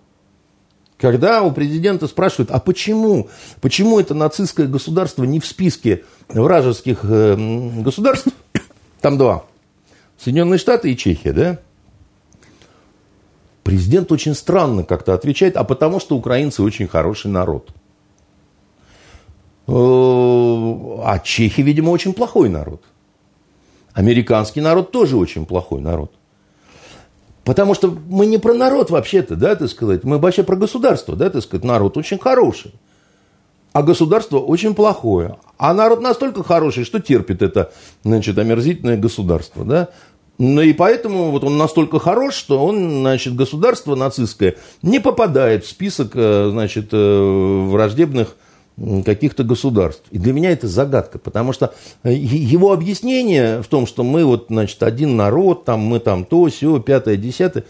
когда у президента спрашивают, а почему, почему это нацистское государство не в списке вражеских э, государств, там два, Соединенные Штаты и Чехия, да? Президент очень странно как-то отвечает, а потому что украинцы очень хороший народ. Э, а чехи, видимо, очень плохой народ. Американский народ тоже очень плохой народ. Потому что мы не про народ вообще-то, да, так сказать. Мы вообще про государство, да, так сказать. Народ очень хороший. А государство очень плохое. А народ настолько хороший, что терпит это, значит, омерзительное государство, да. Ну и поэтому вот он настолько хорош, что он, значит, государство нацистское не попадает в список, э, значит, э, враждебных каких-то государств. И для меня это загадка, потому что э, его объяснение в том, что мы вот, значит, один народ, там мы там то, все, пятое, десятое,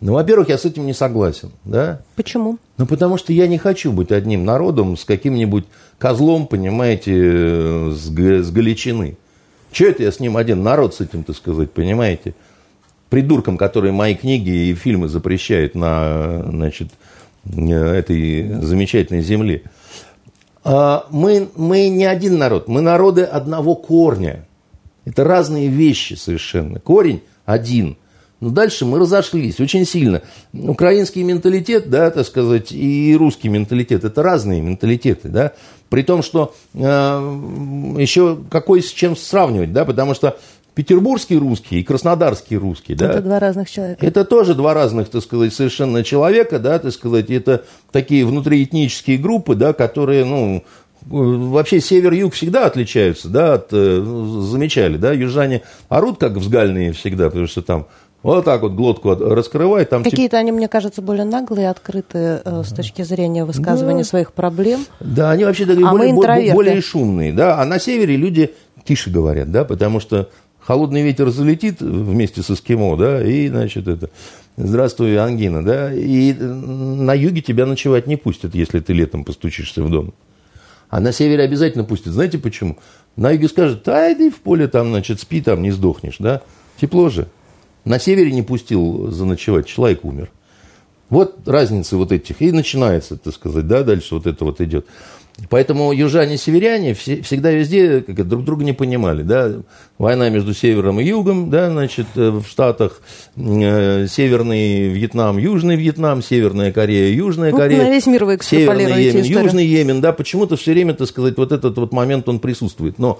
ну, во-первых, я с этим не согласен, да? Почему? Ну, потому что я не хочу быть одним народом с каким-нибудь козлом, понимаете, с, с Галичины. Че это я с ним один народ с этим, так сказать, понимаете? Придурком, который мои книги и фильмы запрещает на, значит, этой замечательной земле. А мы, мы не один народ, мы народы одного корня. Это разные вещи совершенно. Корень один. Но дальше мы разошлись очень сильно. Украинский менталитет, да, так сказать, и русский менталитет – это разные менталитеты, да. При том, что э, еще какой с чем сравнивать, да, потому что петербургский русский и краснодарский русский, да. Это два разных человека. Это тоже два разных, так сказать, совершенно человека, да, так сказать, это такие внутриэтнические группы, да, которые, ну, вообще север-юг всегда отличаются, да, от, э, замечали, да, южане орут как взгальные всегда, потому что там вот так вот глотку раскрывай. Там Какие-то тип... они, мне кажется, более наглые, открытые э, с точки зрения высказывания да. своих проблем. Да, они вообще такие а более, более, более шумные. Да? А на севере люди тише говорят, да, потому что холодный ветер залетит вместе с эскимо, да, и, значит, это, здравствуй, ангина, да, и на юге тебя ночевать не пустят, если ты летом постучишься в дом. А на севере обязательно пустят. Знаете почему? На юге скажут, а иди в поле там, значит, спи, там не сдохнешь, да. Тепло же. На севере не пустил заночевать, человек умер. Вот разница вот этих. И начинается, так сказать, да, дальше вот это вот идет. Поэтому южане северяне все, всегда везде как, друг друга не понимали. Да? Война между севером и югом, да, значит, э, в Штатах, э, Северный Вьетнам, Южный Вьетнам, Северная Корея, Южная ну, Корея. На весь мир вы Северный Йемен, историю. Южный Йемен, да, почему-то все время, так сказать, вот этот вот момент он присутствует. Но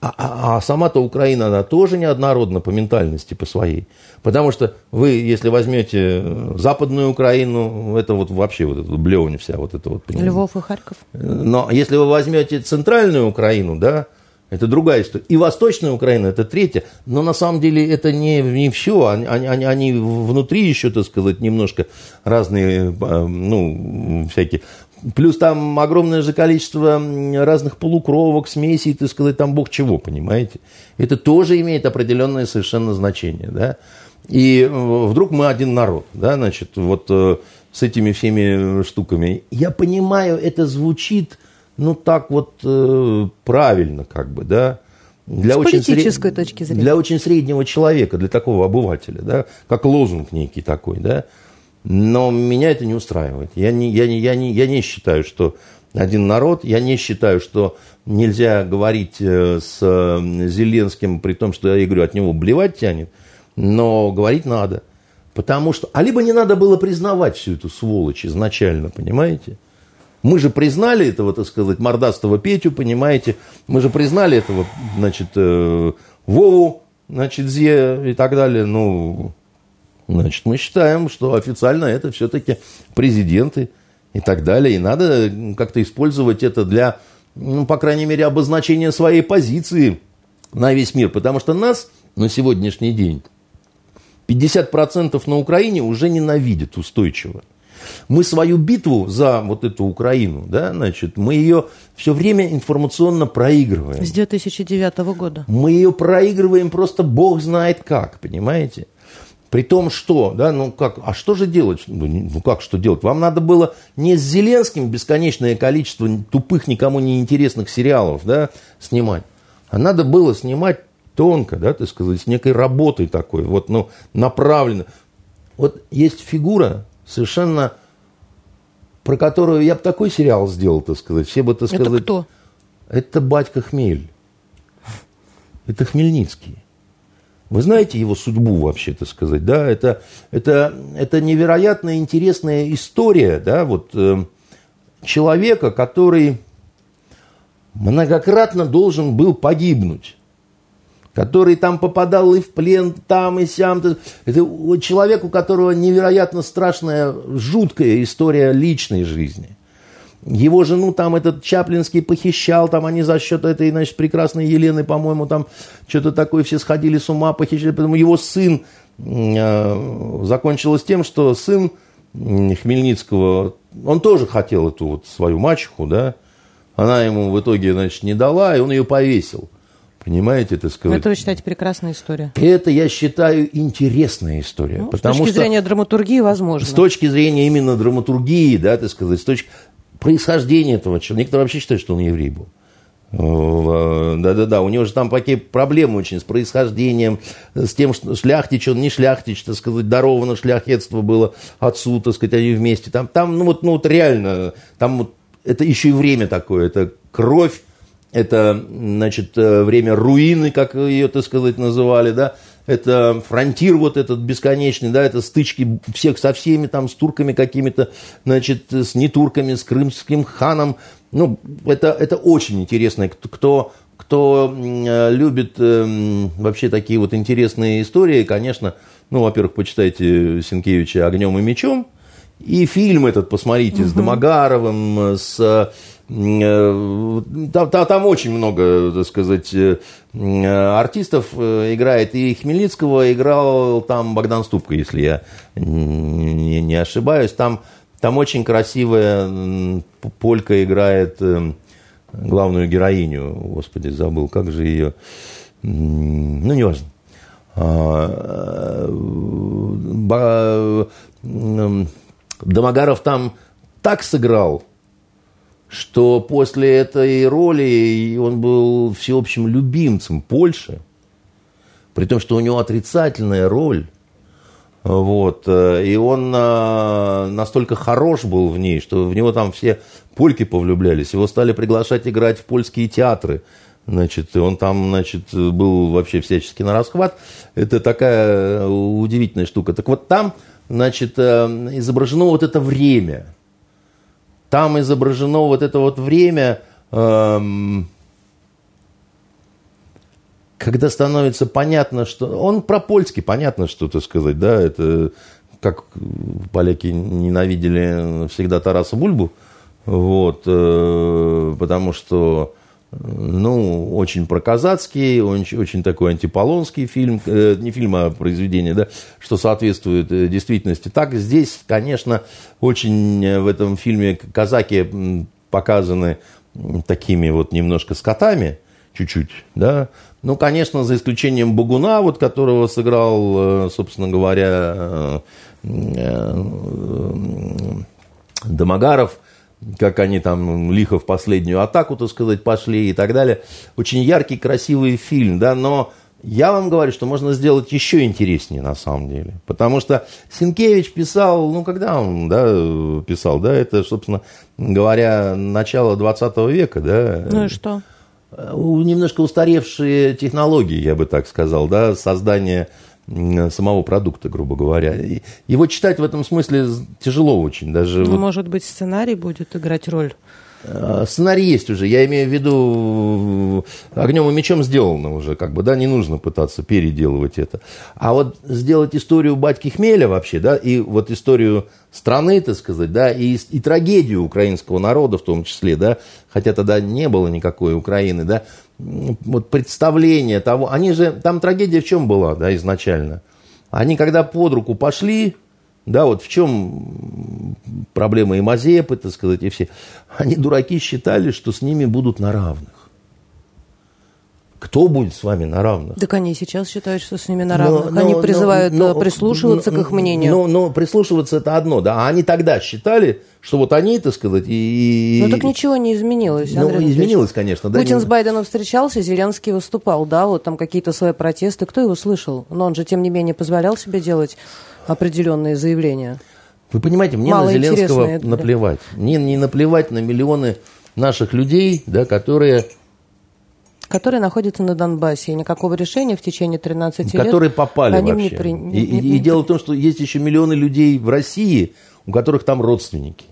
а, а, а сама-то Украина, она тоже неоднородна по ментальности, по своей. Потому что вы, если возьмете э, Западную Украину, это вот вообще вот это блевань вся, вот это вот. Понимаете? Львов и Харьков? Ну, Но если вы возьмете центральную Украину, да, это другая история. И Восточная Украина – это третья. Но на самом деле это не, не все. Они, они, они внутри еще, так сказать, немножко разные, э, ну, всякие. Плюс там огромное же количество разных полукровок, смесей, так сказать, там бог чего, понимаете? Это тоже имеет определенное совершенно значение, да? И э, вдруг мы один народ, да, значит, вот э, с этими всеми штуками. Я понимаю, это звучит ну, так вот э, правильно, как бы, да. Для С очень политической сред... точки зрения. Для очень среднего человека, для такого обывателя, да, как лозунг некий такой, да. Но меня это не устраивает. Я не, я не, я не, я не считаю, что один народ, я не считаю, что нельзя говорить э, с Зеленским, при том, что я говорю, от него блевать тянет, но говорить надо. Потому что, а либо не надо было признавать всю эту сволочь изначально, понимаете? Мы же признали этого, так сказать, мордастого Петю, понимаете? Мы же признали этого, значит, э, Вову, значит, Зе и так далее. Ну, значит, мы считаем, что официально это все-таки президенты и так далее. И надо как-то использовать это для, ну, по крайней мере, обозначения своей позиции на весь мир. Потому что нас на сегодняшний день 50% на Украине уже ненавидят устойчиво. Мы свою битву за вот эту Украину, да, значит, мы ее все время информационно проигрываем. С 2009 года. Мы ее проигрываем просто бог знает как, понимаете? При том, что, да, ну как, а что же делать? Ну, ну как что делать? Вам надо было не с Зеленским бесконечное количество тупых, никому не интересных сериалов, да, снимать, а надо было снимать тонко, да, так сказать, с некой работой такой, вот, ну, направленно. Вот есть фигура совершенно про которую я бы такой сериал сделал, так сказать. Все бы, так сказать... Это кто? Это батька Хмель. Это Хмельницкий. Вы знаете его судьбу вообще, так сказать, да? Это, это, это невероятно интересная история, да, вот э, человека, который многократно должен был погибнуть который там попадал и в плен, там и сям. Это человек, у которого невероятно страшная, жуткая история личной жизни. Его жену там этот Чаплинский похищал, там они за счет этой, значит, прекрасной Елены, по-моему, там что-то такое, все сходили с ума, похищали. Поэтому его сын э, закончилось тем, что сын Хмельницкого, он тоже хотел эту вот свою мачеху, да, она ему в итоге, значит, не дала, и он ее повесил. Понимаете, это сказать? Это вы считаете прекрасная история? Это, я считаю, интересная история. Ну, потому с точки что, зрения драматургии, возможно. С точки зрения именно драматургии, да, так сказать, с точки происхождения этого человека. Некоторые вообще считают, что он еврей был. Да-да-да, у него же там такие проблемы очень с происхождением, с тем, что шляхтич, он не шляхтич, так сказать, даровано шляхетство было отцу, так сказать, они вместе. Там, там ну, вот, ну вот реально, там вот, это еще и время такое, это кровь, это, значит, э, время руины, как ее, так сказать, называли, да, это фронтир вот этот бесконечный, да, это стычки всех со всеми, там, с турками какими-то, значит, с нетурками, с крымским ханом, ну, это, это очень интересно, кто, кто э, любит э, вообще такие вот интересные истории, конечно, ну, во-первых, почитайте Сенкевича «Огнем и мечом», и фильм этот посмотрите угу. с Домогаровым, с Э, там, там, там очень много, так сказать, э, артистов э, играет. И Хмельницкого играл там Богдан Ступка, если я не, не ошибаюсь. Там, там очень красивая полька играет главную героиню. Господи, забыл, как же ее... Ну, неважно. А, Домогаров там так сыграл, что после этой роли он был всеобщим любимцем Польши, при том, что у него отрицательная роль. Вот. И он а, настолько хорош был в ней, что в него там все польки повлюблялись. Его стали приглашать играть в польские театры. Значит, он там, значит, был вообще всячески на расхват. Это такая удивительная штука. Так вот там, значит, э, изображено вот это время – там изображено вот это вот время, эм, когда становится понятно, что... Он про польский, понятно, что-то сказать, да, это как поляки ненавидели всегда Тараса Бульбу, Вот, э, потому что ну, очень проказацкий, очень, очень такой антиполонский фильм, э, не фильм, а произведение, да, что соответствует э, действительности. Так, здесь, конечно, очень э, в этом фильме казаки показаны такими вот немножко скотами, чуть-чуть, да. Ну, конечно, за исключением Багуна, вот, которого сыграл, э, собственно говоря, э, Домогаров, как они там лихо в последнюю атаку, так сказать, пошли и так далее. Очень яркий, красивый фильм, да, но я вам говорю, что можно сделать еще интереснее на самом деле. Потому что Синкевич писал, ну, когда он да, писал, да, это, собственно говоря, начало 20 века, да. Ну и что? Немножко устаревшие технологии, я бы так сказал, да, создание самого продукта, грубо говоря. Его читать в этом смысле тяжело очень. Даже ну, вот... Может быть, сценарий будет играть роль? А, сценарий есть уже, я имею в виду огнем и мечом сделано уже, как бы, да, не нужно пытаться переделывать это. А вот сделать историю батьки Хмеля вообще, да, и вот историю страны, так сказать, да, и, и трагедию украинского народа в том числе, да, хотя тогда не было никакой Украины, да, вот представление того, они же, там трагедия в чем была, да, изначально? Они когда под руку пошли, да, вот в чем проблема и Мазепы, так сказать, и все. Они, дураки, считали, что с ними будут на равных. Кто будет с вами на равных? Так они сейчас считают, что с ними на равных. Но, они но, призывают но, прислушиваться но, к их мнению. Но, но прислушиваться это одно, да. А они тогда считали, что вот они, так сказать, и... Ну так ничего не изменилось, Ну, Андрей изменилось, конечно, да. Путин не... с Байденом встречался, Зеленский выступал, да, вот там какие-то свои протесты. Кто его слышал? Но он же, тем не менее, позволял себе делать определенные заявления. Вы понимаете, мне Мало на Зеленского наплевать. Мне не наплевать на миллионы наших людей, да, которые которые находятся на Донбассе, и никакого решения в течение 13 которые лет... Которые попали вообще. Не при... и, и, и дело в том, что есть еще миллионы людей в России, у которых там родственники.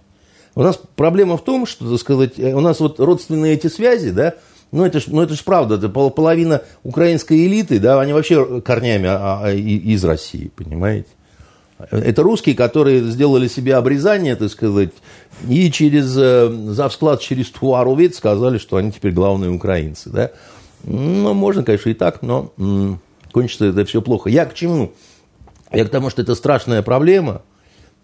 У нас проблема в том, что, так сказать, у нас вот родственные эти связи, да, ну это ж, ну это ж правда, это половина украинской элиты, да, они вообще корнями а, а, из России, понимаете? Это русские, которые сделали себе обрезание, так сказать, и через э, завсклад, через Туаровец сказали, что они теперь главные украинцы. Да? Ну, можно, конечно, и так, но м- кончится это все плохо. Я к чему? Я к тому, что это страшная проблема,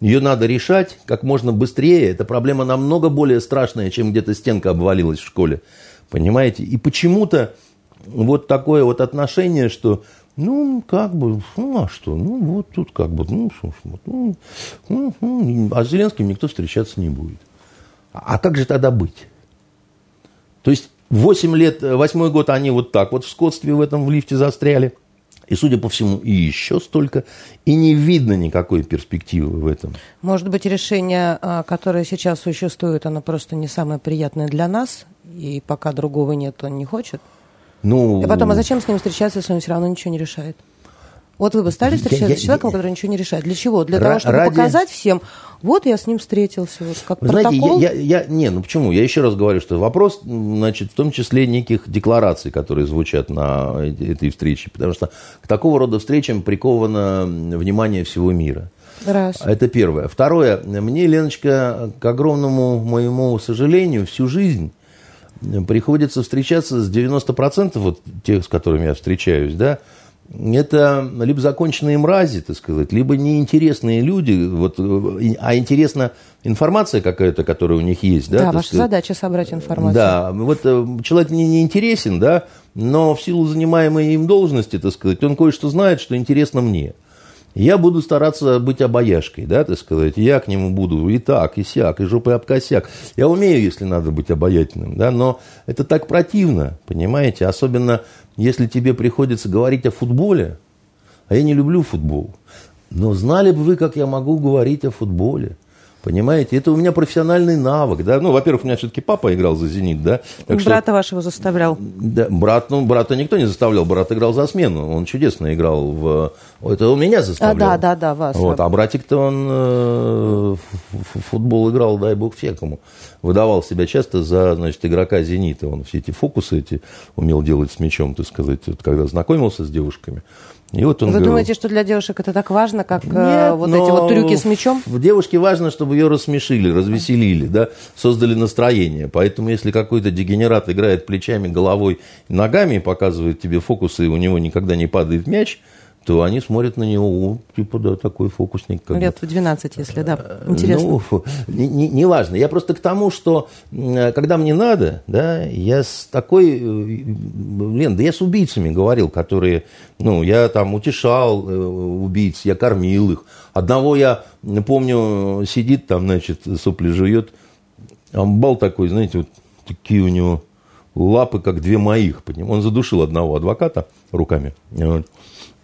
ее надо решать как можно быстрее. Эта проблема намного более страшная, чем где-то стенка обвалилась в школе. Понимаете? И почему-то вот такое вот отношение, что ну, как бы, ну, а что? Ну, вот тут как бы, ну, ну, ну, ну, а с Зеленским никто встречаться не будет. А как же тогда быть? То есть, 8 лет, восьмой год они вот так вот в скотстве в этом в лифте застряли. И, судя по всему, и еще столько. И не видно никакой перспективы в этом. Может быть, решение, а, которое сейчас существует, оно просто не самое приятное для нас, и пока другого нет, он не хочет? Ну, и потом, а зачем с ним встречаться, если он все равно ничего не решает? Вот вы бы стали встречаться я, я, с человеком, который ничего не решает. Для чего? Для того, чтобы ради... показать всем, вот я с ним встретился, вот как Вы протокол. Знаете, я, я, не, ну почему? Я еще раз говорю, что вопрос, значит, в том числе неких деклараций, которые звучат на этой встрече, потому что к такого рода встречам приковано внимание всего мира. Раз. Это первое. Второе. Мне, Леночка, к огромному моему сожалению, всю жизнь приходится встречаться с 90% вот тех, с которыми я встречаюсь, да, это либо законченные мрази, так сказать, либо неинтересные люди, вот, а интересна информация какая-то, которая у них есть. Да, да ваша сказать. задача собрать информацию. Да, вот э, человек не, не интересен, да, но в силу занимаемой им должности, так сказать, он кое-что знает, что интересно мне. Я буду стараться быть обаяшкой, да, так сказать. Я к нему буду и так, и сяк, и жопой об косяк. Я умею, если надо быть обаятельным, да, но это так противно, понимаете? Особенно, если тебе приходится говорить о футболе. А я не люблю футбол. Но знали бы вы, как я могу говорить о футболе. Понимаете, это у меня профессиональный навык, да. Ну, во-первых, у меня все-таки папа играл за «Зенит», да. Так Брата что, вашего заставлял. Да, брат, ну, брата никто не заставлял, брат играл за смену. Он чудесно играл в... Это у меня заставлял. А, да, да, да, вас. Вот, а братик-то он э, футбол играл, дай бог всякому. Выдавал себя часто за, значит, игрока «Зенита». Он все эти фокусы эти умел делать с мячом, так сказать, вот, когда знакомился с девушками. И вот он Вы говорил, думаете, что для девушек это так важно, как э, Нет, вот эти вот трюки с мячом? В девушке важно, чтобы ее рассмешили, развеселили, да, создали настроение. Поэтому, если какой-то дегенерат играет плечами, головой, ногами, показывает тебе фокусы, и у него никогда не падает мяч, то они смотрят на него, типа, да, такой фокусник. Как бы. Лет в 12, если, да. Интересно. Ну, не, не, не важно. Я просто к тому, что когда мне надо, да, я с такой... э, Лен, да я с убийцами говорил, которые... Ну, я там утешал э, убийц, я кормил их. Одного я, помню, сидит там, значит, сопли жует. Амбал такой, знаете, вот такие у него лапы, как две моих. Он задушил одного адвоката руками. Вот.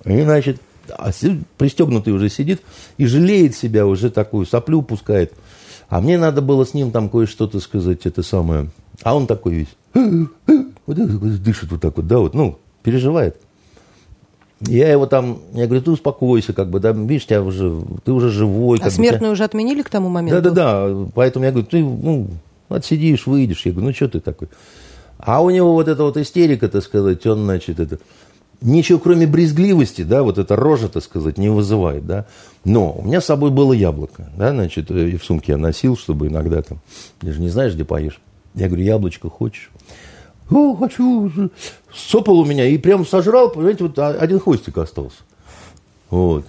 И, значит, а пристегнутый уже сидит и жалеет себя, уже такую соплю пускает. А мне надо было с ним там кое-что-то сказать, это самое. А он такой весь, вот так вот дышит вот так вот, да, вот, ну, переживает. Я его там, я говорю, ты успокойся, как бы, да, видишь, тебя уже, ты уже живой. А бы, тебя- смертную уже отменили к тому моменту? да-да-да, поэтому я говорю, ты ну, отсидишь, выйдешь. Я говорю, ну что ты такой? А у него вот эта вот истерика, так сказать, он, значит, это... Ничего, кроме брезгливости, да, вот эта рожа, так сказать, не вызывает, да. Но у меня с собой было яблоко, да, значит, э, и в сумке я носил, чтобы иногда там, ты же не знаешь, где поешь. Я говорю, яблочко хочешь? О, хочу. Сопал у меня и прям сожрал, понимаете, вот один хвостик остался. Вот.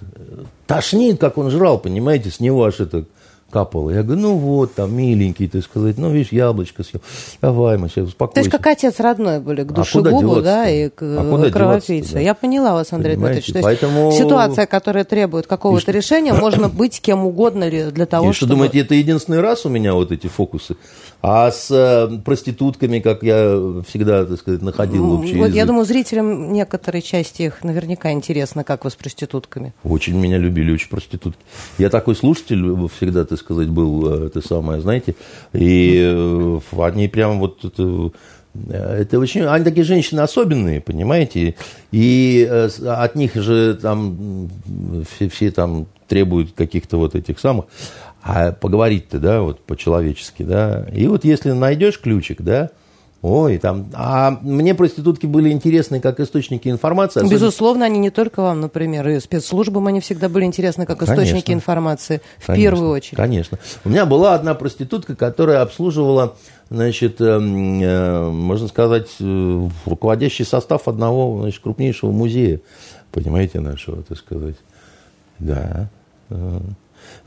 Тошнит, как он жрал, понимаете, с него аж это капало. Я говорю, ну вот, там, миленький, ты сказать, ну, видишь, яблочко съел. Давай, мы сейчас То есть как отец родной были к А душегубу, деваться-то? да, и к А деваться-то, да? Я поняла вас, Андрей Понимаете, Дмитриевич. То есть поэтому- ситуация, которая требует какого-то что- решения, можно быть кем угодно для того, И что, чтобы... думаете, это единственный раз у меня вот эти фокусы? А с э, проститутками, как я всегда, так сказать, находил общий Вот я язык. думаю, зрителям некоторой части их наверняка интересно, как вы с проститутками. Очень меня любили, очень проститутки. Я такой слушатель всегда, так сказать, был, э, это самое, знаете. И э, они прям вот это, это очень... Они такие женщины особенные, понимаете? И от них же там все, все там требуют каких-то вот этих самых. А поговорить-то, да, вот по-человечески, да. И вот если найдешь ключик, да, ой, там... А мне проститутки были интересны как источники информации. особенно- Безусловно, они не только вам, например, и спецслужбам они всегда были интересны как источники Конечно. информации, в Конечно, первую очередь. Конечно. У меня была одна проститутка, которая обслуживала, значит, эм, э, можно сказать, э, руководящий состав одного значит, крупнейшего музея, понимаете, нашего, так сказать. Да.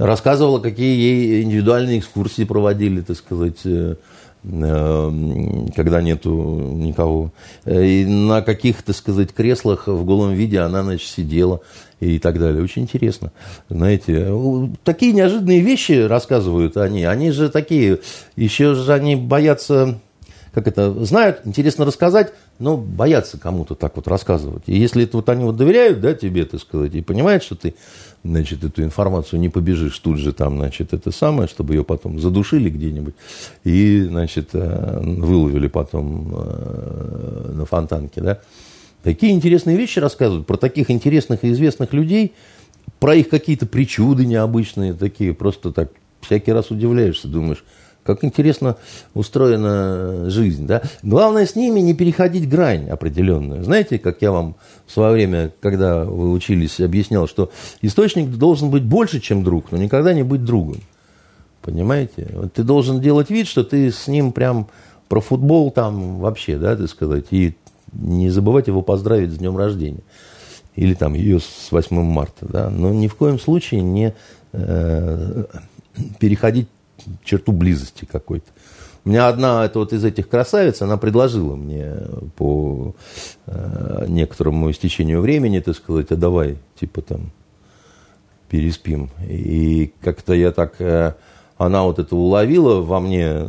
Рассказывала, какие ей индивидуальные экскурсии проводили, так сказать, э, э, когда нету никого. Э, И на каких, так сказать, креслах в голом виде она, значит, сидела и так далее. Очень интересно. Знаете, э, такие неожиданные вещи рассказывают они. Они же такие, еще же они боятся, как это, знают, интересно рассказать, но боятся кому-то так вот рассказывать. И если это вот они вот доверяют, да, тебе, так сказать, и понимают, что ты, значит, эту информацию не побежишь тут же там, значит, это самое, чтобы ее потом задушили где-нибудь и, значит, э, выловили потом э, на фонтанке, да. Такие интересные вещи рассказывают про таких интересных и известных людей, про их какие-то причуды необычные, такие, просто так всякий раз удивляешься, думаешь, как интересно устроена жизнь. Да? Главное с ними не переходить грань определенную. Знаете, как я вам в свое время, когда вы учились, объяснял, что источник должен быть больше, чем друг, но никогда не быть другом. Понимаете? Вот ты должен делать вид, что ты с ним прям про футбол там вообще, да, так сказать, и не забывать его поздравить с днем рождения. Или там ее с 8 марта, да. Но ни в коем случае не э, переходить черту близости какой-то. У меня одна это вот из этих красавиц, она предложила мне по э, некоторому истечению времени, так сказать, а давай, типа там, переспим. И как-то я так, э, она вот это уловила во мне,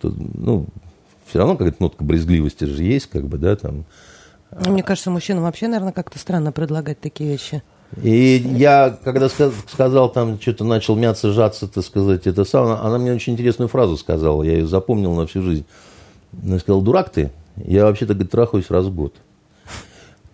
то, ну, все равно какая-то нотка брезгливости же есть, как бы, да, там. Ну, Мне кажется, мужчинам вообще, наверное, как-то странно предлагать такие вещи. И я, когда ска- сказал, там, что-то начал мяться, сжаться, так сказать, это самое, она мне очень интересную фразу сказала, я ее запомнил на всю жизнь. Она сказала, дурак ты, я вообще-то, говорит, трахаюсь раз в год.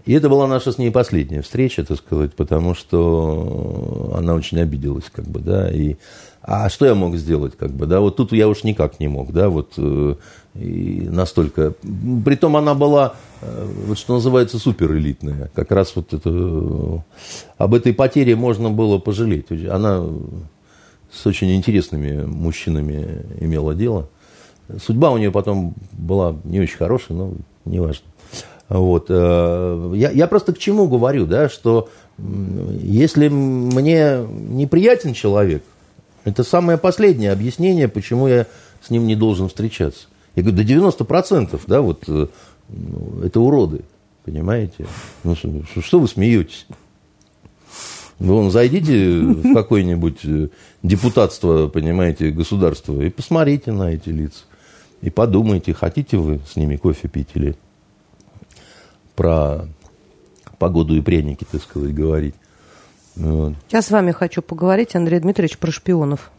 И это была наша с ней последняя встреча, так сказать, потому что она очень обиделась, как бы, да, и А что я мог сделать, как бы, да, вот тут я уж никак не мог, да, вот э, и настолько. Притом она была, э, вот что называется, суперэлитная. Как раз вот это, э, об этой потере можно было пожалеть. Она с очень интересными мужчинами имела дело. Судьба у нее потом была не очень хорошая, но неважно. Вот. Э, я, я просто к чему говорю, да, что если мне неприятен человек, это самое последнее объяснение, почему я с ним не должен встречаться. Я говорю, до 90%, да, вот э, ну, это уроды, понимаете? Ну, что, что вы смеетесь? Вон, зайдите в какое-нибудь э, депутатство, понимаете, государство, и посмотрите на эти лица. И подумайте, хотите вы с ними кофе пить или про погоду и пряники, так сказать, говорить. Вот. Я с вами хочу поговорить, Андрей Дмитриевич, про шпионов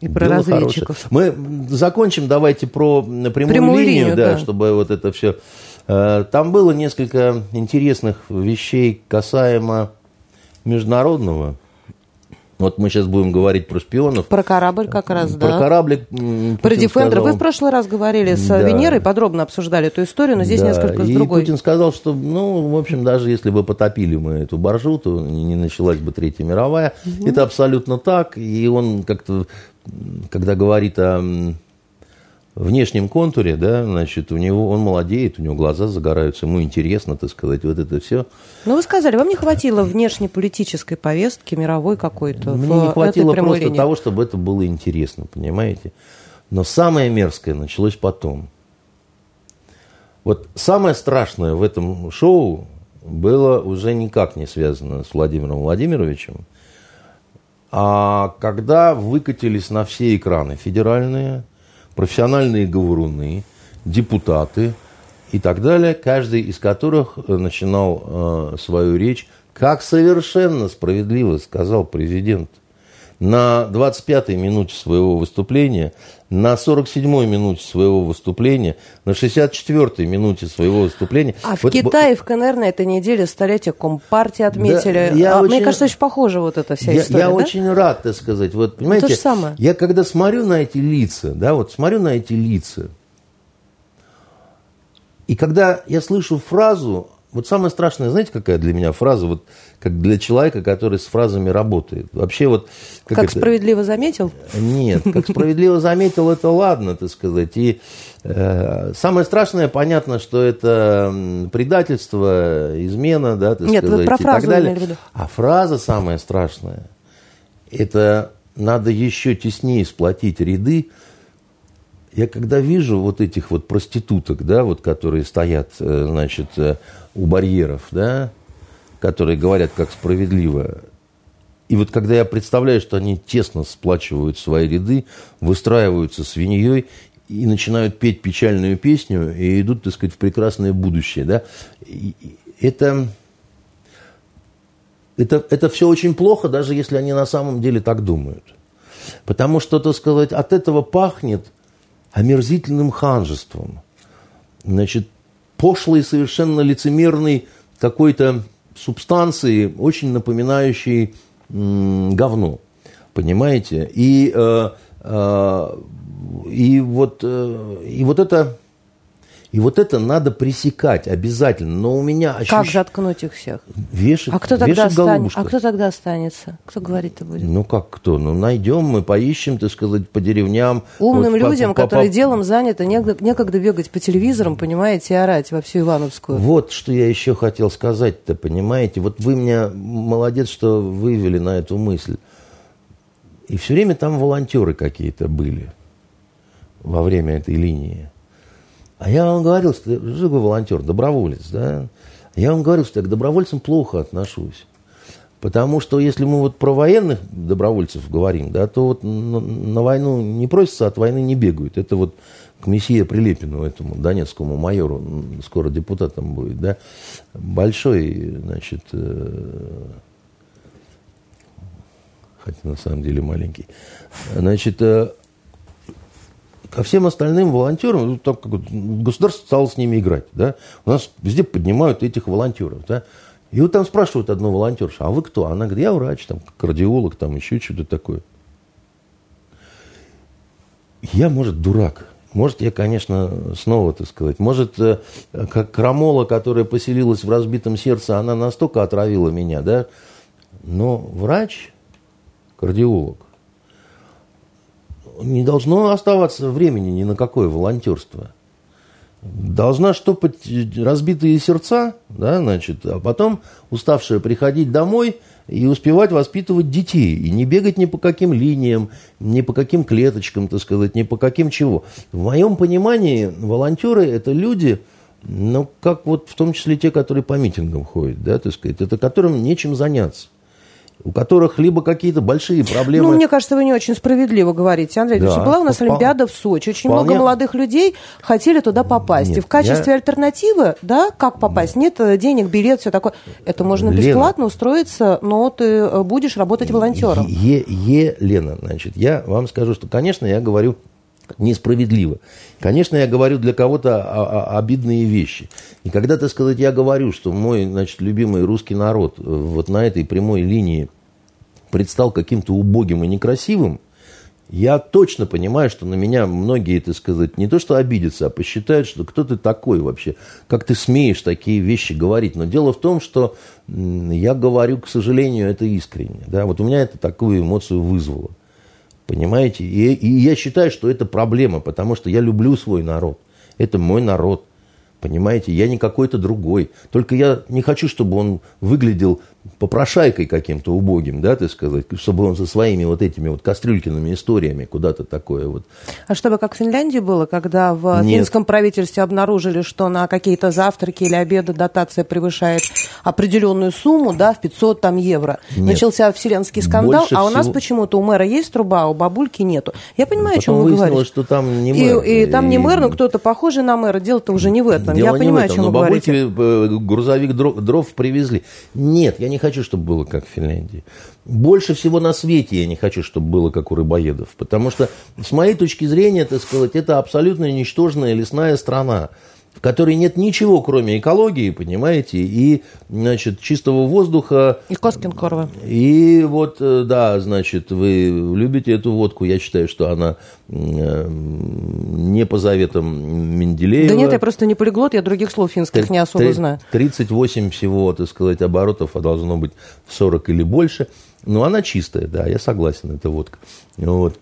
и про Дело разведчиков. Хорошее. Мы закончим, давайте про прямую, прямую линию, линию да, да, чтобы вот это все... Э, там было несколько интересных вещей касаемо международного вот мы сейчас будем говорить про шпионов. Про корабль как раз, про да. Про корабль. Про Дефендер. Вы в прошлый раз говорили с да. Венерой, подробно обсуждали эту историю, но здесь да. несколько с и другой. Путин сказал, что, ну, в общем, даже если бы потопили мы эту баржу, то не началась бы Третья мировая. Угу. Это абсолютно так. И он как-то, когда говорит о внешнем контуре, да, значит, у него он молодеет, у него глаза загораются, ему интересно, так сказать, вот это все. Ну, вы сказали, вам не хватило внешнеполитической повестки, мировой какой-то? Мне не хватило просто линии. того, чтобы это было интересно, понимаете? Но самое мерзкое началось потом. Вот самое страшное в этом шоу было уже никак не связано с Владимиром Владимировичем, а когда выкатились на все экраны федеральные, профессиональные говоруны, депутаты и так далее, каждый из которых э, начинал э, свою речь, как совершенно справедливо сказал президент – на 25-й минуте своего выступления, на 47-й минуте своего выступления, на 64-й минуте своего выступления. А в вот, Китае, в КНР на этой неделе столетие Компартии отметили. Да, я а, очень, мне кажется, очень похоже вот эта вся я, история. Я да? очень рад, так сказать. Вот, понимаете, ну, то же самое. Я когда смотрю на эти лица, да, вот смотрю на эти лица, и когда я слышу фразу вот самое страшное, знаете, какая для меня фраза, вот как для человека, который с фразами работает. Вообще вот... Как, как это... справедливо заметил? Нет, как справедливо заметил, это ладно, так сказать. И э, самое страшное, понятно, что это предательство, измена, да, так Нет, сказать, вы про фразу и так далее. Виду. А фраза самая страшная, это надо еще теснее сплотить ряды, я когда вижу вот этих вот проституток, да, вот которые стоят, э, значит, э, у барьеров, да, которые говорят, как справедливо. И вот когда я представляю, что они тесно сплачивают свои ряды, выстраиваются свиньей и начинают петь печальную песню и идут, так сказать, в прекрасное будущее, да, это, это, это все очень плохо, даже если они на самом деле так думают. Потому что, так сказать, от этого пахнет омерзительным ханжеством. Значит, пошлой, совершенно лицемерной какой-то субстанции, очень напоминающей говно. Понимаете? И, э, э, и, вот, э, и вот это и вот это надо пресекать обязательно. Но у меня ощущение... Как заткнуть их всех? Вешать, а кто тогда останется? А кто тогда останется? Кто говорить-то будет? Ну как кто? Ну найдем, мы поищем, так сказать, по деревням. Умным вот, людям, по, по, которые по... делом заняты, некогда, некогда бегать по телевизорам, понимаете, и орать во всю Ивановскую. Вот что я еще хотел сказать-то, понимаете. Вот вы меня молодец, что вывели на эту мысль. И все время там волонтеры какие-то были во время этой линии. А я вам говорил, что я живой волонтер, доброволец, да. Я вам говорил, что я к добровольцам плохо отношусь. Потому что если мы вот про военных добровольцев говорим, да, то вот на, на войну не просятся, от войны не бегают. Это вот к месье Прилепину, этому донецкому майору, скоро депутатом будет, да, большой, значит, э, хотя на самом деле маленький, значит, э, ко всем остальным волонтерам, ну, так как государство стало с ними играть, да, у нас везде поднимают этих волонтеров, да, и вот там спрашивают одну волонтершу, а вы кто? Она говорит, я врач, там, кардиолог, там, еще что-то такое. Я, может, дурак. Может, я, конечно, снова, так сказать, может, э, как крамола, которая поселилась в разбитом сердце, она настолько отравила меня, да, но врач, кардиолог, не должно оставаться времени ни на какое волонтерство. Должна штопать разбитые сердца, да, значит, а потом уставшая приходить домой и успевать воспитывать детей. И не бегать ни по каким линиям, ни по каким клеточкам, так сказать, ни по каким чего. В моем понимании волонтеры – это люди, ну, как вот в том числе те, которые по митингам ходят, да, так сказать, это которым нечем заняться у которых либо какие-то большие проблемы. Ну, мне кажется, вы не очень справедливо говорите, Андрей. Да, была у нас вполне, Олимпиада в Сочи. Очень вполне... много молодых людей хотели туда попасть. Нет, и в качестве я... альтернативы, да, как попасть? Нет. Нет денег, билет, все такое. Это можно Лена, бесплатно устроиться, но ты э, будешь работать волонтером. Е, е, Лена, значит, я вам скажу, что, конечно, я говорю несправедливо. Конечно, я говорю для кого-то обидные вещи. И когда, так сказать, я говорю, что мой, значит, любимый русский народ э, вот на этой прямой линии предстал каким-то убогим и некрасивым, я точно понимаю, что на меня многие, так сказать, не то что обидятся, а посчитают, что кто ты такой вообще, как ты смеешь такие вещи говорить. Но дело в том, что я говорю, к сожалению, это искренне. Да? Вот у меня это такую эмоцию вызвало. Понимаете? И, и я считаю, что это проблема, потому что я люблю свой народ. Это мой народ. Понимаете, я не какой-то другой. Только я не хочу, чтобы он выглядел попрошайкой каким-то убогим, да, ты сказать, чтобы он со своими вот этими вот кастрюлькиными историями куда-то такое вот. А чтобы как в Финляндии было, когда в Нет. финском правительстве обнаружили, что на какие-то завтраки или обеды дотация превышает определенную сумму, да, в 500 там евро. Нет. Начался вселенский скандал, Больше а у нас всего... почему-то у мэра есть труба, а у бабульки нету. Я понимаю, Потом о чем вы говорите. что там не мэр. И, и там не мэр, но кто-то похожий на мэра. Дело-то уже не в этом. Дело я понимаю, этом, о чем но вы говорите. Э, грузовик дров, дров привезли. Нет, я не хочу, чтобы было как в Финляндии. Больше всего на свете я не хочу, чтобы было как у рыбоедов. Потому что, с моей точки зрения, так сказать, это абсолютно ничтожная лесная страна в которой нет ничего, кроме экологии, понимаете, и, значит, чистого воздуха. И Коскин-Корва. И вот, э, да, значит, вы любите эту водку, я считаю, что она не по заветам Менделеева. Да нет, я просто не полиглот, я других слов финских не особо знаю. 38 всего, так сказать, оборотов, а должно быть 40 или больше. Но она чистая, да, я согласен, это водка. Вот.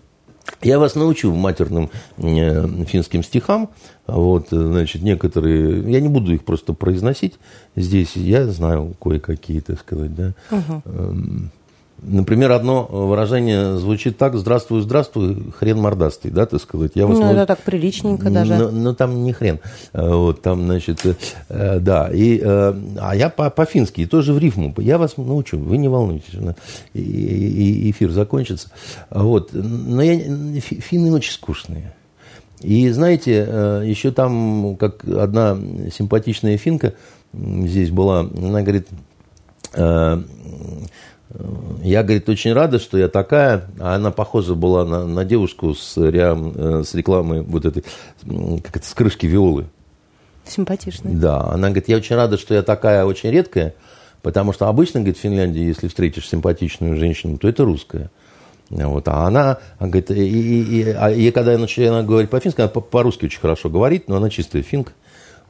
Я вас научу матерным э, финским стихам. Вот, значит, некоторые, я не буду их просто произносить здесь, я знаю кое-какие, так сказать, да. Угу. Например, одно выражение звучит так «Здравствуй, здравствуй, хрен мордастый», да, так сказать. Я вас ну, это так приличненько даже. Но, но там не хрен. Вот, там, значит, э, да. И, э, а я по- по-фински, тоже в рифму. Я вас научу, вы не волнуйтесь. И, и, эфир закончится. Вот. Но я, финны очень скучные. И знаете, э, еще там, как одна симпатичная финка здесь была, она говорит, я, говорит, очень рада, что я такая. А она похожа была на, на девушку с, реам, э, с рекламой вот этой, как это, с крышки Виолы. Симпатичная. Да. Она говорит, я очень рада, что я такая очень редкая, потому что обычно, говорит, в Финляндии, если встретишь симпатичную женщину, то это русская. Вот. А она, она говорит, и, и, и, а, и когда я начала говорить по-фински, она по-русски очень хорошо говорит, но она чистая финка.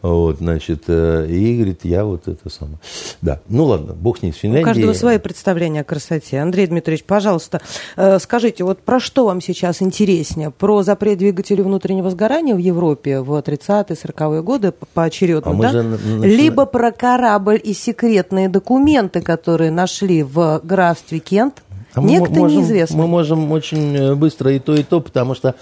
Вот, значит, э, и говорит, я вот это самое. Да, ну ладно, бог с ней, с Финляндией. У каждого свои представления о красоте. Андрей Дмитриевич, пожалуйста, э, скажите, вот про что вам сейчас интереснее? Про запрет двигателей внутреннего сгорания в Европе в 30-е, 40-е годы поочередно, а да? Же... Либо про корабль и секретные документы, которые нашли в графстве Кент, а Некто мы можем, неизвестный. Мы можем очень э, быстро и то, и то, потому что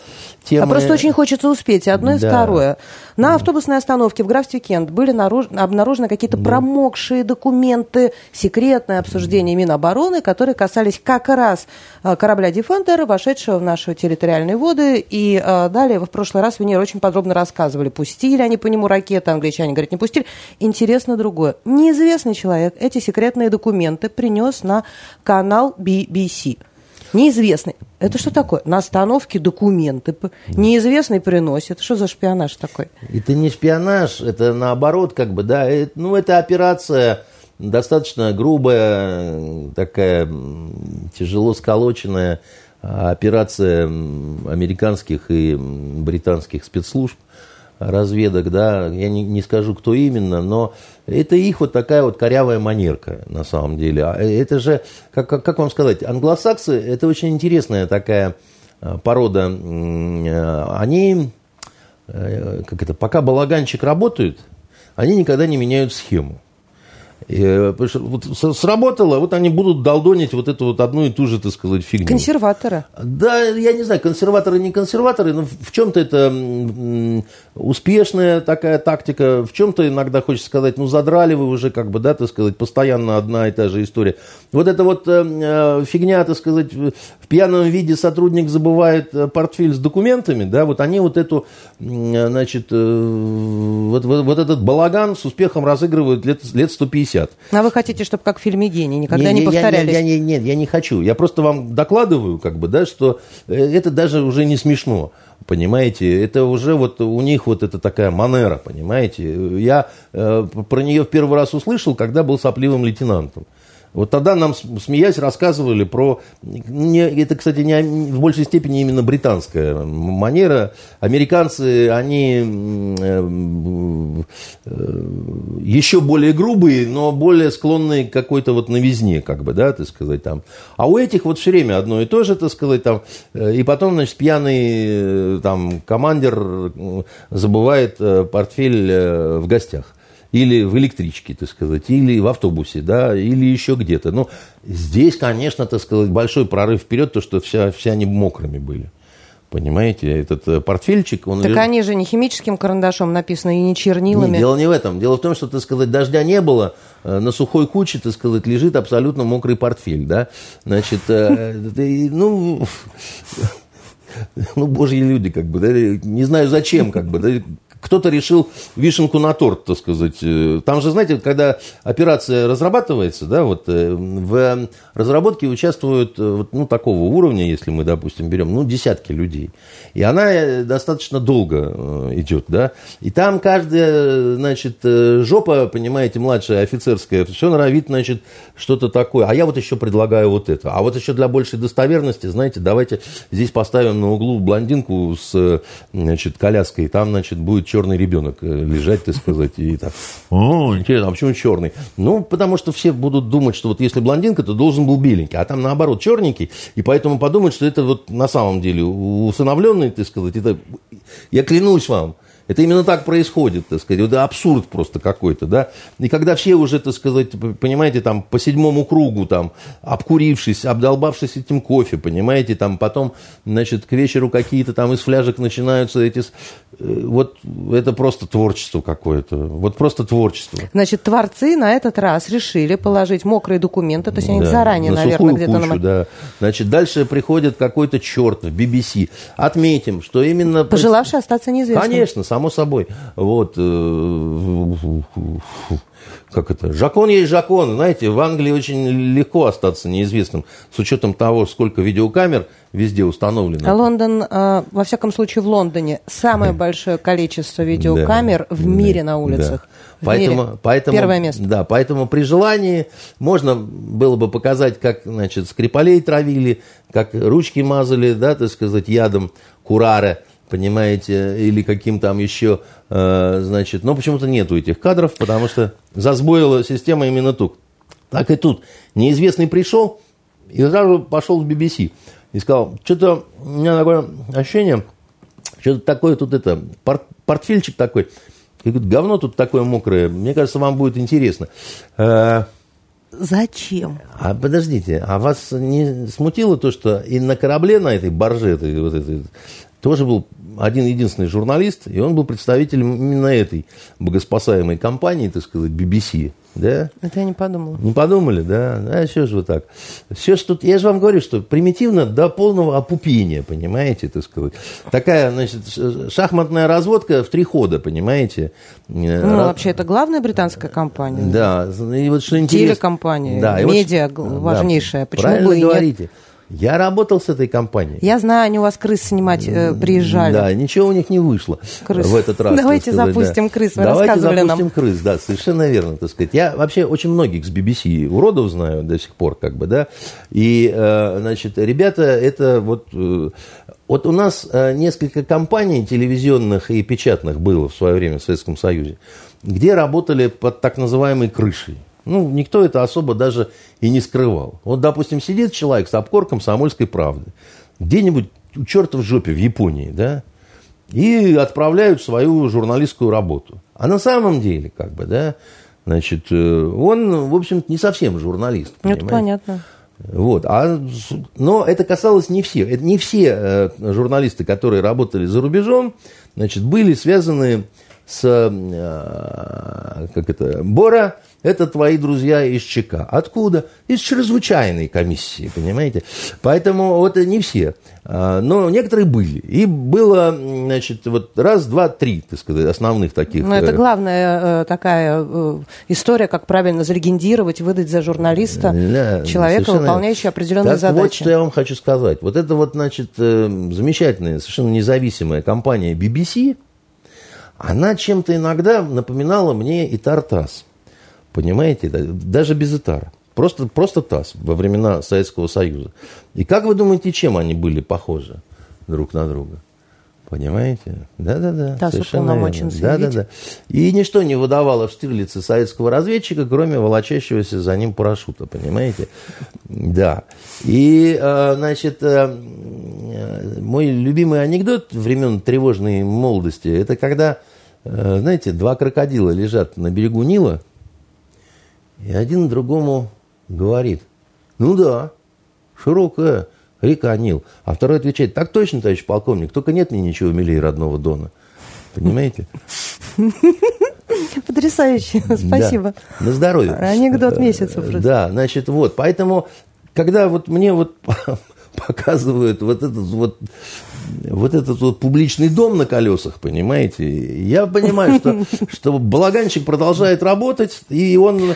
темы... А просто очень хочется успеть, и одно, и да. второе. На автобусной остановке в графстве Кент были наруж... обнаружены какие-то промокшие документы, секретное обсуждение Минобороны, которые касались как раз э, корабля «Дефендер», вошедшего в наши территориальные воды. И э, далее, в прошлый раз, Венера, очень подробно рассказывали, пустили они по нему ракеты, англичане говорят, не пустили. Интересно другое. Неизвестный человек эти секретные документы принес на канал BBC. Неизвестный. Это что такое? На остановке документы. Неизвестный приносит. Что за шпионаж такой? Это не шпионаж, это наоборот, как бы, да. Это, ну, это операция достаточно грубая, такая тяжело сколоченная. операция американских и британских спецслужб, разведок, да, я не, не скажу, кто именно, но это их вот такая вот корявая манерка, на самом деле. А это же, как, как, как вам сказать, англосаксы, это очень интересная такая э, порода. Э, они, э, как это, пока балаганчик работает, они никогда не меняют схему. И, вот сработало, вот они будут долдонить вот эту вот одну и ту же, так сказать, фигню. Консерваторы. Да, я не знаю, консерваторы, не консерваторы, но в чем-то это успешная такая тактика, в чем-то иногда хочется сказать, ну, задрали вы уже, как бы, да, так сказать, постоянно одна и та же история. Вот эта вот э, э фигня, так сказать, в пьяном виде сотрудник забывает э, портфель с документами, да, вот они вот эту, значит, э, вот, вот, вот этот балаган с успехом разыгрывают лет, лет 150. А вы хотите, чтобы как в фильме «Гений» никогда не, не повторялись? Я, я, я, нет, я не хочу. Я просто вам докладываю, как бы, да, что э, это даже уже не смешно. Понимаете, это уже вот у них вот это такая манера, понимаете. Я э, про нее в первый раз услышал, когда был сопливым лейтенантом. Вот тогда нам, смеясь, рассказывали про... Не, это, кстати, не, в большей степени именно британская манера. Американцы, они э, э, еще более грубые, но более склонные к какой-то вот новизне, как бы, да, так сказать, там. А у этих вот все время одно и то же, так сказать, там. Э, и потом, значит, пьяный там командир забывает портфель в гостях или в электричке, так сказать, или в автобусе, да, или еще где-то. Но здесь, конечно, так сказать, большой прорыв вперед, то, что вся, все они мокрыми были. Понимаете, этот э, портфельчик, он... Так лежит... они же не химическим карандашом написаны и не чернилами. Нет, дело не в этом. Дело в том, что, так сказать, дождя не было, э, на сухой куче, так сказать, лежит абсолютно мокрый портфель, да. Значит, э, ну, ну, божьи люди, как бы, да, не знаю зачем, как бы, да, кто-то решил вишенку на торт, так сказать. Э, там же, знаете, когда операция разрабатывается, да, вот э, в разработке участвуют э, ну, такого уровня, если мы, допустим, берем, ну, десятки людей. И она достаточно долго идет, да. И там каждая, значит, жопа, понимаете, младшая офицерская, все норовит, значит, что-то такое. А я вот еще предлагаю вот это. А вот еще для большей достоверности, знаете, давайте здесь поставим на углу блондинку с, значит, коляской. Там, значит, будет черный ребенок э, лежать, так сказать, и так, о, интересно, а почему черный? Ну, потому что все будут думать, что вот если блондинка, то должен был беленький, а там наоборот черненький, и поэтому подумают, что это вот на самом деле усыновленный, так сказать, это, я клянусь вам, это именно так происходит, так сказать. Это абсурд просто какой-то, да. И когда все уже, так сказать, понимаете, там по седьмому кругу, там, обкурившись, обдолбавшись этим кофе, понимаете, там потом, значит, к вечеру какие-то там из фляжек начинаются эти... Э, вот это просто творчество какое-то. Вот просто творчество. Значит, творцы на этот раз решили положить мокрые документы, то есть они да, заранее, на наверное, где-то... Кучу, на... да. Значит, дальше приходит какой-то черт в BBC. Отметим, что именно... Пожелавший остаться неизвестным. Конечно, само собой. Вот, э, как это, жакон есть жакон. Знаете, в Англии очень легко остаться неизвестным, с учетом того, сколько видеокамер везде установлено. Лондон, э, во всяком случае, в Лондоне самое большое количество видеокамер в мире на улицах. В поэтому, мире. поэтому, Первое место. Да, поэтому при желании можно было бы показать, как, значит, скрипалей травили, как ручки мазали, да, так сказать, ядом курара – понимаете, или каким там еще, э, значит, но почему-то нету этих кадров, потому что засбоила система именно тут. Так и тут. Неизвестный пришел и сразу пошел в BBC и сказал, что-то у меня такое ощущение, что-то такое тут это, порт, портфельчик такой, и говорит, говно тут такое мокрое, мне кажется, вам будет интересно. Э, Зачем? А подождите, а вас не смутило то, что и на корабле, на этой барже, этой, вот этой, тоже был один единственный журналист, и он был представителем именно этой богоспасаемой компании, так сказать, BBC. Да? Это я не подумала. Не подумали, да? А что же вы так? Все, что... Я же вам говорю, что примитивно до полного опупения, понимаете, так сказать. Такая, значит, шахматная разводка в три хода, понимаете. Ну, Раз... вообще, это главная британская компания. Да. И вот что интересно... Телекомпания, да, медиа вот... важнейшая. Да, Почему правильно бы и говорите. Нет? Я работал с этой компанией. Я знаю, они у вас крыс снимать э, приезжали. Да, ничего у них не вышло крыс. в этот раз. Давайте сказать, запустим да. крыс, вы Давайте рассказывали запустим нам. крыс, да, совершенно верно, так сказать. Я вообще очень многих с BBC уродов знаю до сих пор, как бы, да. И, э, значит, ребята, это вот... Э, вот у нас э, несколько компаний телевизионных и печатных было в свое время в Советском Союзе, где работали под так называемой крышей. Ну, никто это особо даже и не скрывал. Вот, допустим, сидит человек с обкорком комсомольской правды, где-нибудь у черта в жопе в Японии, да, и отправляют свою журналистскую работу. А на самом деле, как бы, да, значит, э, он, в общем не совсем журналист. Ну, это понятно. Вот. А, но это касалось не всех. Это не все э, журналисты, которые работали за рубежом, значит, были связаны с, э, как это, Бора, это твои друзья из ЧК. Откуда? Из чрезвычайной комиссии, понимаете? Поэтому вот не все. А, но некоторые были. И было, значит, вот раз, два, три, так сказать, основных таких. Но это э, главная э, такая э, история, как правильно зарегендировать, выдать за журналиста да, человека, выполняющего определенные так задачи. вот, что я вам хочу сказать. Вот это вот, значит, замечательная, совершенно независимая компания BBC, она чем-то иногда напоминала мне и Тартас. Понимаете? Даже без Итара. Просто, просто ТАСС во времена Советского Союза. И как вы думаете, чем они были похожи друг на друга? Понимаете? Да-да-да. ТАСС уполномочен Да-да-да. И ничто не выдавало в Штирлице советского разведчика, кроме волочащегося за ним парашюта. Понимаете? Да. И, э, значит, э, мой любимый анекдот времен тревожной молодости, это когда, э, знаете, два крокодила лежат на берегу Нила, и один другому говорит, ну да, широкая река Нил. А второй отвечает, так точно, товарищ полковник, только нет мне ничего милее родного Дона. Понимаете? Потрясающе, спасибо. Да. На здоровье. Анекдот месяца. Просто. Да, значит, вот, поэтому, когда вот мне вот показывают вот этот вот вот этот вот публичный дом на колесах, понимаете, я понимаю, что, что балаганчик продолжает работать, и он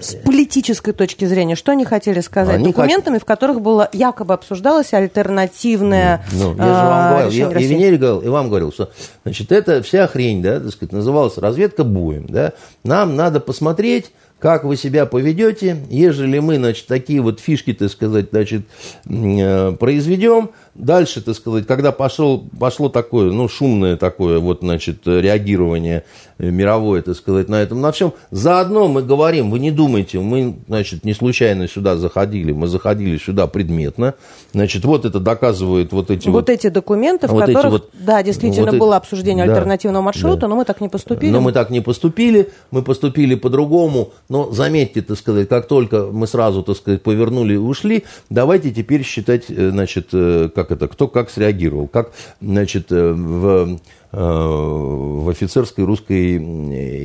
с политической точки зрения, что они хотели сказать? Они документами, хот... в которых было якобы обсуждалась альтернативная ну, я же вам а, говорил, я, я Венере говорил, и вам говорил, что значит, это вся хрень, да, так сказать, называлась разведка боем, да, нам надо посмотреть, как вы себя поведете, ежели мы, значит, такие вот фишки, так сказать, значит, э, произведем, Дальше, так сказать, когда пошел, пошло такое, ну, шумное такое, вот, значит, реагирование мировое, так сказать, на этом, на всем, заодно мы говорим, вы не думайте, мы, значит, не случайно сюда заходили, мы заходили сюда предметно, значит, вот это доказывает вот эти вот... Вот эти документы, в вот которых, вот, да, действительно вот было эти, обсуждение да, альтернативного маршрута, да. но мы так не поступили. Но мы так не поступили, мы поступили по-другому, но заметьте, так сказать, как только мы сразу, так сказать, повернули и ушли, давайте теперь считать, э, значит, э, как это, кто как среагировал, как, значит, э, в, э, в офицерской русской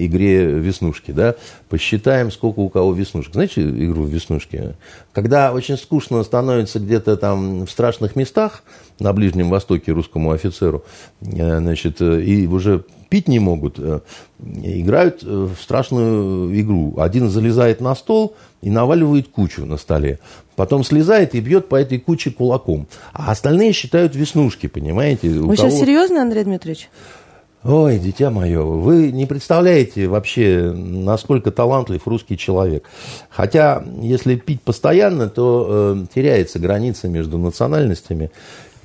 игре «Веснушки», да, посчитаем, сколько у кого веснушек. Знаете игру «Веснушки»? Когда очень скучно становится где-то там в страшных местах на Ближнем Востоке русскому офицеру, э, значит, и уже пить не могут, играют в страшную игру. Один залезает на стол и наваливает кучу на столе потом слезает и бьет по этой куче кулаком. А остальные считают веснушки, понимаете? Вы сейчас серьезно, Андрей Дмитриевич? Ой, дитя мое, вы не представляете вообще, насколько талантлив русский человек. Хотя, если пить постоянно, то э, теряется граница между национальностями.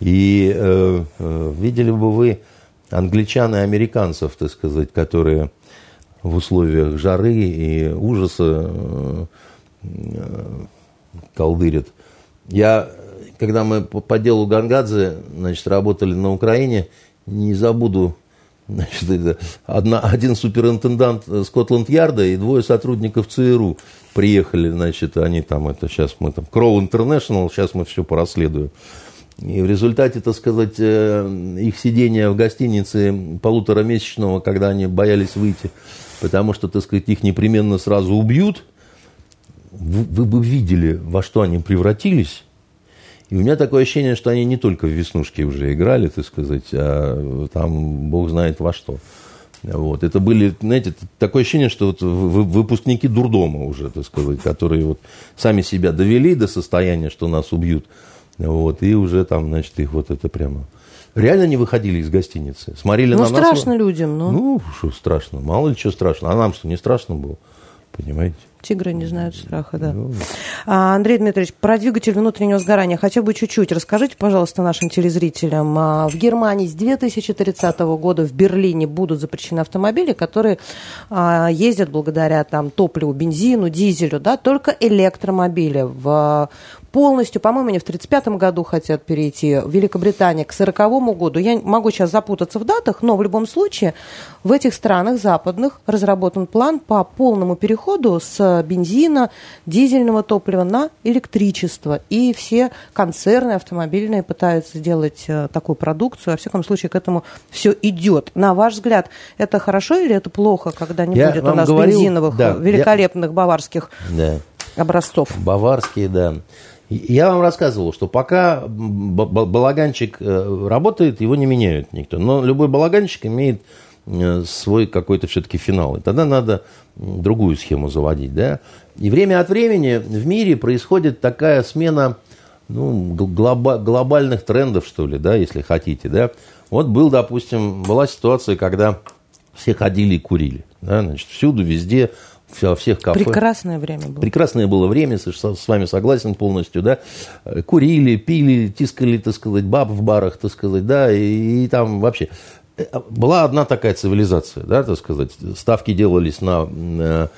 И э, э, видели бы вы англичан и американцев, так сказать, которые в условиях жары и ужаса э, колдырит. Я, когда мы по, делу Гангадзе, значит, работали на Украине, не забуду, значит, одна, один суперинтендант Скотланд-Ярда и двое сотрудников ЦРУ приехали, значит, они там, это сейчас мы там, Кроу Интернешнл, сейчас мы все порасследуем. И в результате, так сказать, э, их сидения в гостинице полуторамесячного, когда они боялись выйти, потому что, так сказать, их непременно сразу убьют – вы, вы бы видели, во что они превратились. И у меня такое ощущение, что они не только в веснушки уже играли, так сказать, а там бог знает во что. Вот. Это были, знаете, такое ощущение, что вот выпускники дурдома уже, так сказать, которые вот сами себя довели до состояния, что нас убьют. Вот, и уже там, значит, их вот это прямо... Реально не выходили из гостиницы. Смотрели ну, на нас. страшно людям, но... Ну, что страшно. Мало ли что страшно. А нам что, не страшно было? Понимаете? Тигры не знают страха, да. Ну. А, Андрей Дмитриевич, про двигатель внутреннего сгорания хотя бы чуть-чуть расскажите, пожалуйста, нашим телезрителям. А, в Германии с 2030 года в Берлине будут запрещены автомобили, которые а, ездят благодаря там, топливу, бензину, дизелю, да, только электромобили. В полностью, по-моему, они в 1935 году хотят перейти, Великобритания к 1940 году. Я могу сейчас запутаться в датах, но в любом случае в этих странах западных разработан план по полному переходу с бензина, дизельного топлива на электричество. И все концерны автомобильные пытаются сделать э, такую продукцию. Во всяком случае, к этому все идет. На ваш взгляд, это хорошо или это плохо, когда не я будет у нас говорил, бензиновых да, великолепных я... баварских да. образцов? Баварские, да. Я вам рассказывал, что пока балаганчик э, работает, его не меняют никто. Но любой балаганчик имеет э, свой какой-то все-таки финал. И тогда надо другую схему заводить. Да? И время от времени в мире происходит такая смена ну, глоба- глобальных трендов, что ли, да, если хотите. Да? Вот был, допустим, была ситуация, когда все ходили и курили. Да? Значит, всюду, везде во всех кафе. Прекрасное время было. Прекрасное было время, с вами согласен полностью, да. Курили, пили, тискали, так сказать, баб в барах, так сказать, да, и, и там вообще э, была одна такая цивилизация, да, так сказать. Ставки делались на, на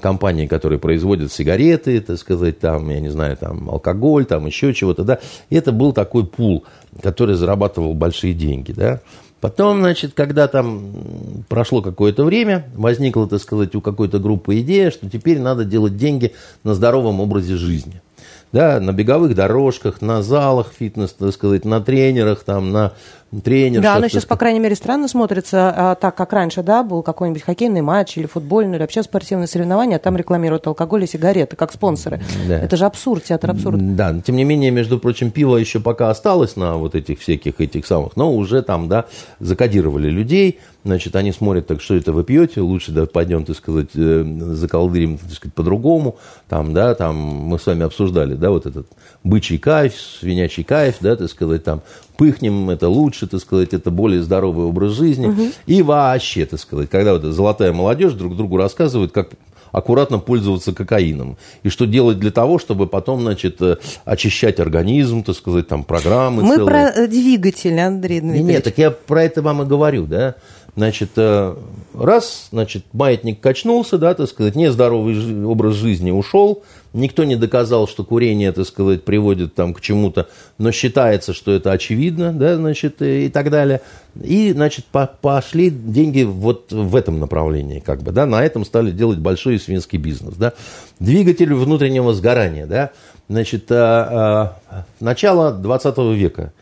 компании, которые производят сигареты, так сказать, там, я не знаю, там, алкоголь, там, еще чего-то, да. И это был такой пул, который зарабатывал большие деньги, да. Потом, значит, когда там прошло какое-то время, возникла, так сказать, у какой-то группы идея, что теперь надо делать деньги на здоровом образе жизни. Да, на беговых дорожках, на залах фитнес, так сказать, на тренерах, там, на тренерах. Да, оно сейчас, по крайней мере, странно смотрится, а, так как раньше, да, был какой-нибудь хоккейный матч или футбольный, или вообще спортивное соревнование, а там рекламируют алкоголь и сигареты, как спонсоры. Да. Это же абсурд, театр абсурд. Да, тем не менее, между прочим, пиво еще пока осталось на вот этих всяких этих самых, но уже там, да, закодировали людей, значит, они смотрят, так что это вы пьете, лучше да, пойдем, так сказать, э, заколдырим, так сказать, по-другому, там, да, там мы с вами обсуждали, да, вот этот бычий кайф, свинячий кайф, да, так сказать, там, пыхнем, это лучше, так сказать, это более здоровый образ жизни. Угу. И вообще, так сказать, когда вот золотая молодежь друг другу рассказывает, как аккуратно пользоваться кокаином. И что делать для того, чтобы потом, значит, э, очищать организм, так сказать, там, программы Мы целые. про двигатель, Андрей Дмитриевич. Нет, так я про это вам и говорю, да. Значит, э, раз, значит, маятник качнулся, да, так сказать, нездоровый образ жизни ушел, никто не доказал, что курение, так сказать, приводит там к чему-то, но считается, что это очевидно, да, значит, и так далее. И, значит, пошли деньги вот в этом направлении, как бы, да, на этом стали делать большой свинский бизнес, да. Двигатель внутреннего сгорания, да, значит, а, начало 20 века.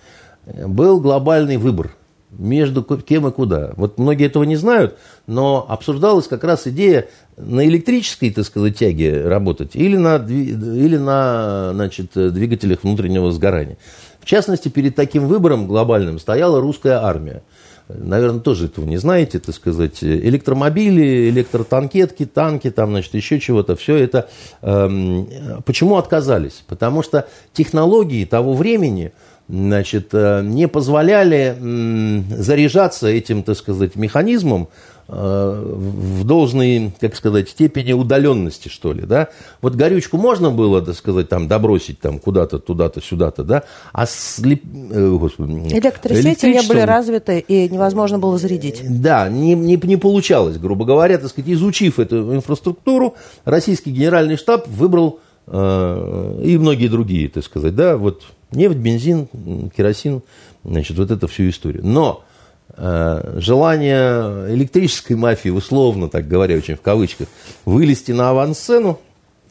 Был глобальный выбор – между кем и куда. Вот многие этого не знают, но обсуждалась как раз идея на электрической, так сказать, тяге работать или на, или на значит, двигателях внутреннего сгорания. В частности, перед таким выбором глобальным стояла русская армия. Наверное, тоже этого не знаете, так сказать. Электромобили, электротанкетки, танки, там, значит, еще чего-то. Все это... Эм, почему отказались? Потому что технологии того времени – значит, э, не позволяли заряжаться этим, так сказать, механизмом э, в должной, как сказать, степени удаленности, что ли, да. Вот горючку можно было, так сказать, там, добросить там куда-то, туда-то, сюда-то, да, а слеп... Э, господи, Электросети не были развиты, и невозможно было зарядить. Да, не, не, не получалось, грубо говоря, так сказать, изучив эту инфраструктуру, российский генеральный штаб выбрал и многие другие, так сказать, да, вот Нефть, бензин, керосин, значит, вот это всю историю. Но э, желание электрической мафии, условно так говоря, очень в кавычках, вылезти на авансцену,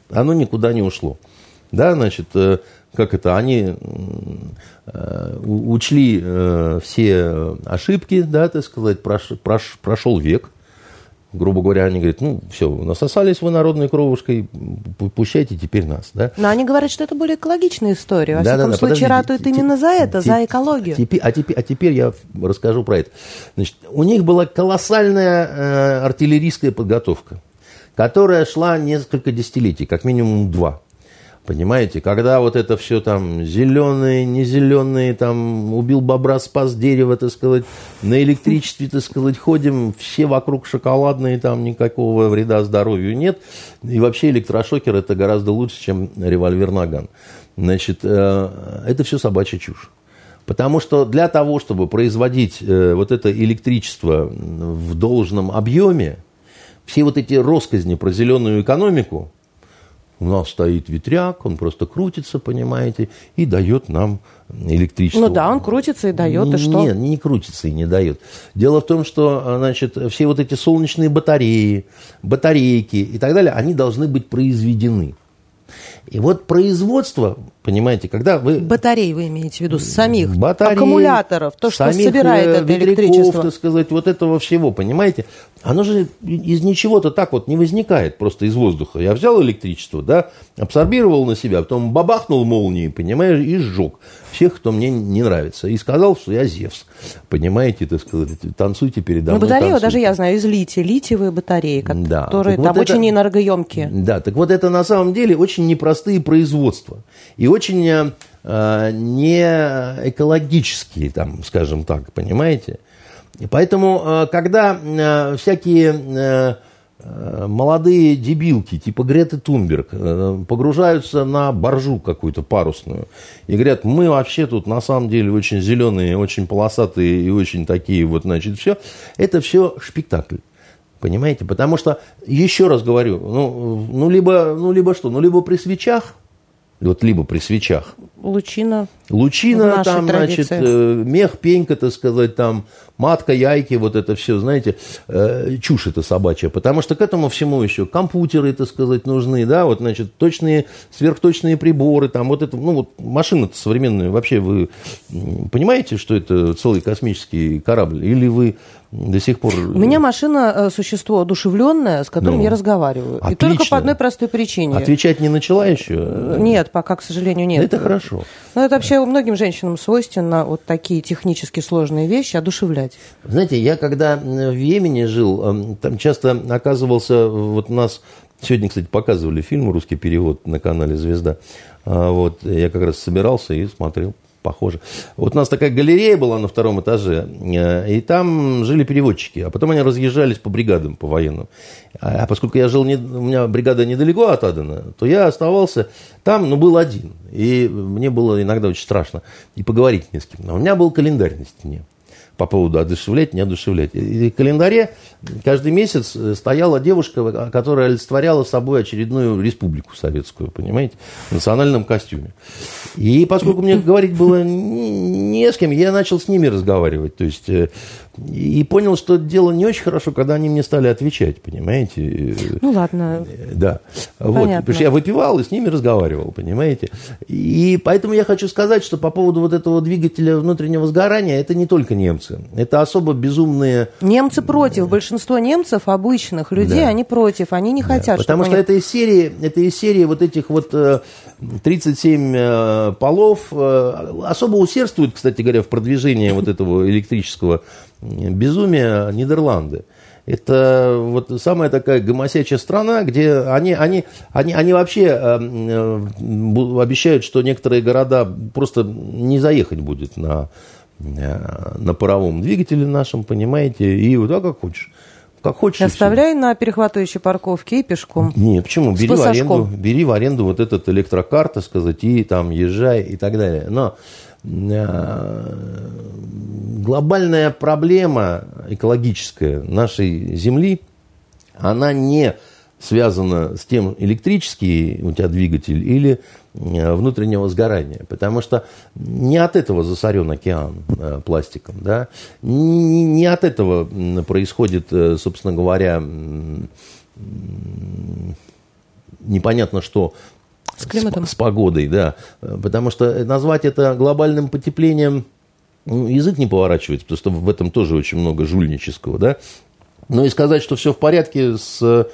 оно никуда не ушло. Да, значит, э, как это, они э, учли э, все ошибки, да, так сказать, прош, прош, прошел век, грубо говоря, они говорят, ну, все, насосались вы народной кровушкой, пущайте теперь нас, да. Но они говорят, что это более экологичная история. Во да, всяком да, да, случае, ратуют именно за это, за экологию. Теперь, а, теперь, а теперь я расскажу про это. Значит, у них была колоссальная э, артиллерийская подготовка, которая шла несколько десятилетий, как минимум два. Понимаете, когда вот это все там зеленые, не зеленые, там убил бобра, спас дерево, так сказать, на электричестве, так сказать, ходим, все вокруг шоколадные, там никакого вреда здоровью нет. И вообще электрошокер это гораздо лучше, чем револьвер Наган. Значит, э, это все собачья чушь. Потому что для того, чтобы производить э, вот это электричество в должном объеме, все вот эти росказни про зеленую экономику, у нас стоит ветряк, он просто крутится, понимаете, и дает нам электричество. Ну да, он крутится и дает, и что? Нет, не крутится и не дает. Дело в том, что, значит, все вот эти солнечные батареи, батарейки и так далее, они должны быть произведены. И вот производство, понимаете, когда вы... Батарей вы имеете в виду, самих батарей, аккумуляторов, то, что собирает э, это электричество. так сказать, вот этого всего, понимаете? Оно же из ничего-то так вот не возникает просто из воздуха. Я взял электричество, да, абсорбировал на себя, потом бабахнул молнией, понимаешь, и сжег всех, кто мне не нравится. И сказал, что я Зевс. Понимаете, так сказать, танцуйте передо ну, мной. Ну, батарею танцуйте. даже я знаю из лития, литиевые батареи, да. которые там вот очень это, энергоемкие. Да, так вот это на самом деле очень непростые производства. И очень э, э не экологические, там, скажем так, понимаете? И поэтому, э, когда э, всякие молодые дебилки, типа Греты Тунберг, погружаются на боржу какую-то парусную и говорят, мы вообще тут на самом деле очень зеленые, очень полосатые и очень такие вот, значит, все. Это все спектакль. Понимаете? Потому что, еще раз говорю, ну, ну, либо, ну, либо что? Ну, либо при свечах, вот либо при свечах. Лучина. Лучина, там, традиции. значит, э, мех, пенька, так сказать, там, матка, яйки, вот это все, знаете, э, чушь это собачья. Потому что к этому всему еще компьютеры, так сказать, нужны, да, вот, значит, точные, сверхточные приборы, там, вот это, ну, вот машина-то современная, вообще вы понимаете, что это целый космический корабль? Или вы до сих пор... У меня машина э, существо одушевленное, с которым ну, я разговариваю. Отлично. И только по одной простой причине. Отвечать не начала еще? Нет, пока, к сожалению, нет. Это хорошо. Но это вообще многим женщинам свойственно вот такие технически сложные вещи одушевлять. Знаете, я когда в Йемене жил, там часто оказывался, вот у нас Сегодня, кстати, показывали фильм «Русский перевод» на канале «Звезда». А вот, я как раз собирался и смотрел похоже. Вот у нас такая галерея была на втором этаже, э, и там жили переводчики, а потом они разъезжались по бригадам, по военным. А, а поскольку я жил, не, у меня бригада недалеко от Адена, то я оставался там, но был один. И мне было иногда очень страшно и поговорить не с кем. А у меня был календарь на стене по поводу одушевлять, не одушевлять. И в календаре каждый месяц э, стояла девушка, которая олицетворяла собой очередную республику советскую, понимаете, в национальном костюме. И поскольку мне говорить было не с кем, я начал с ними разговаривать. То есть э, и понял, что дело не очень хорошо, когда они мне стали отвечать, понимаете? Ну ладно. Да. Вот. Потому что я выпивал и с ними разговаривал, понимаете? И поэтому я хочу сказать, что по поводу вот этого двигателя внутреннего сгорания, это не только немцы. Это особо безумные... Немцы против. Большинство немцев, обычных людей, да. они против. Они не хотят, да, Потому что они... это из серии, это из серии вот этих вот 37 э, э, полов. Э, особо усердствуют, кстати говоря, в продвижении вот этого электрического безумие Нидерланды. Это вот самая такая гомосячая страна, где они, они, они, они вообще обещают, что некоторые города просто не заехать будет на, на паровом двигателе нашем, понимаете, и вот а как хочешь. Как хочешь. Оставляй на перехватывающей парковке и пешком. Не, почему? Бери в, аренду, бери в аренду вот этот электрокар, так сказать, и там езжай и так далее. Но глобальная проблема экологическая нашей Земли, она не связана с тем, электрический у тебя двигатель или э, внутреннего сгорания. Потому что не от этого засорен океан э, пластиком. Да? Не, не от этого происходит, э, собственно говоря, непонятно что с, климатом. с, с погодой. Да. Потому что назвать это глобальным потеплением ну, язык не поворачивается, потому что в этом тоже очень много жульнического, да. Но и сказать, что все в порядке с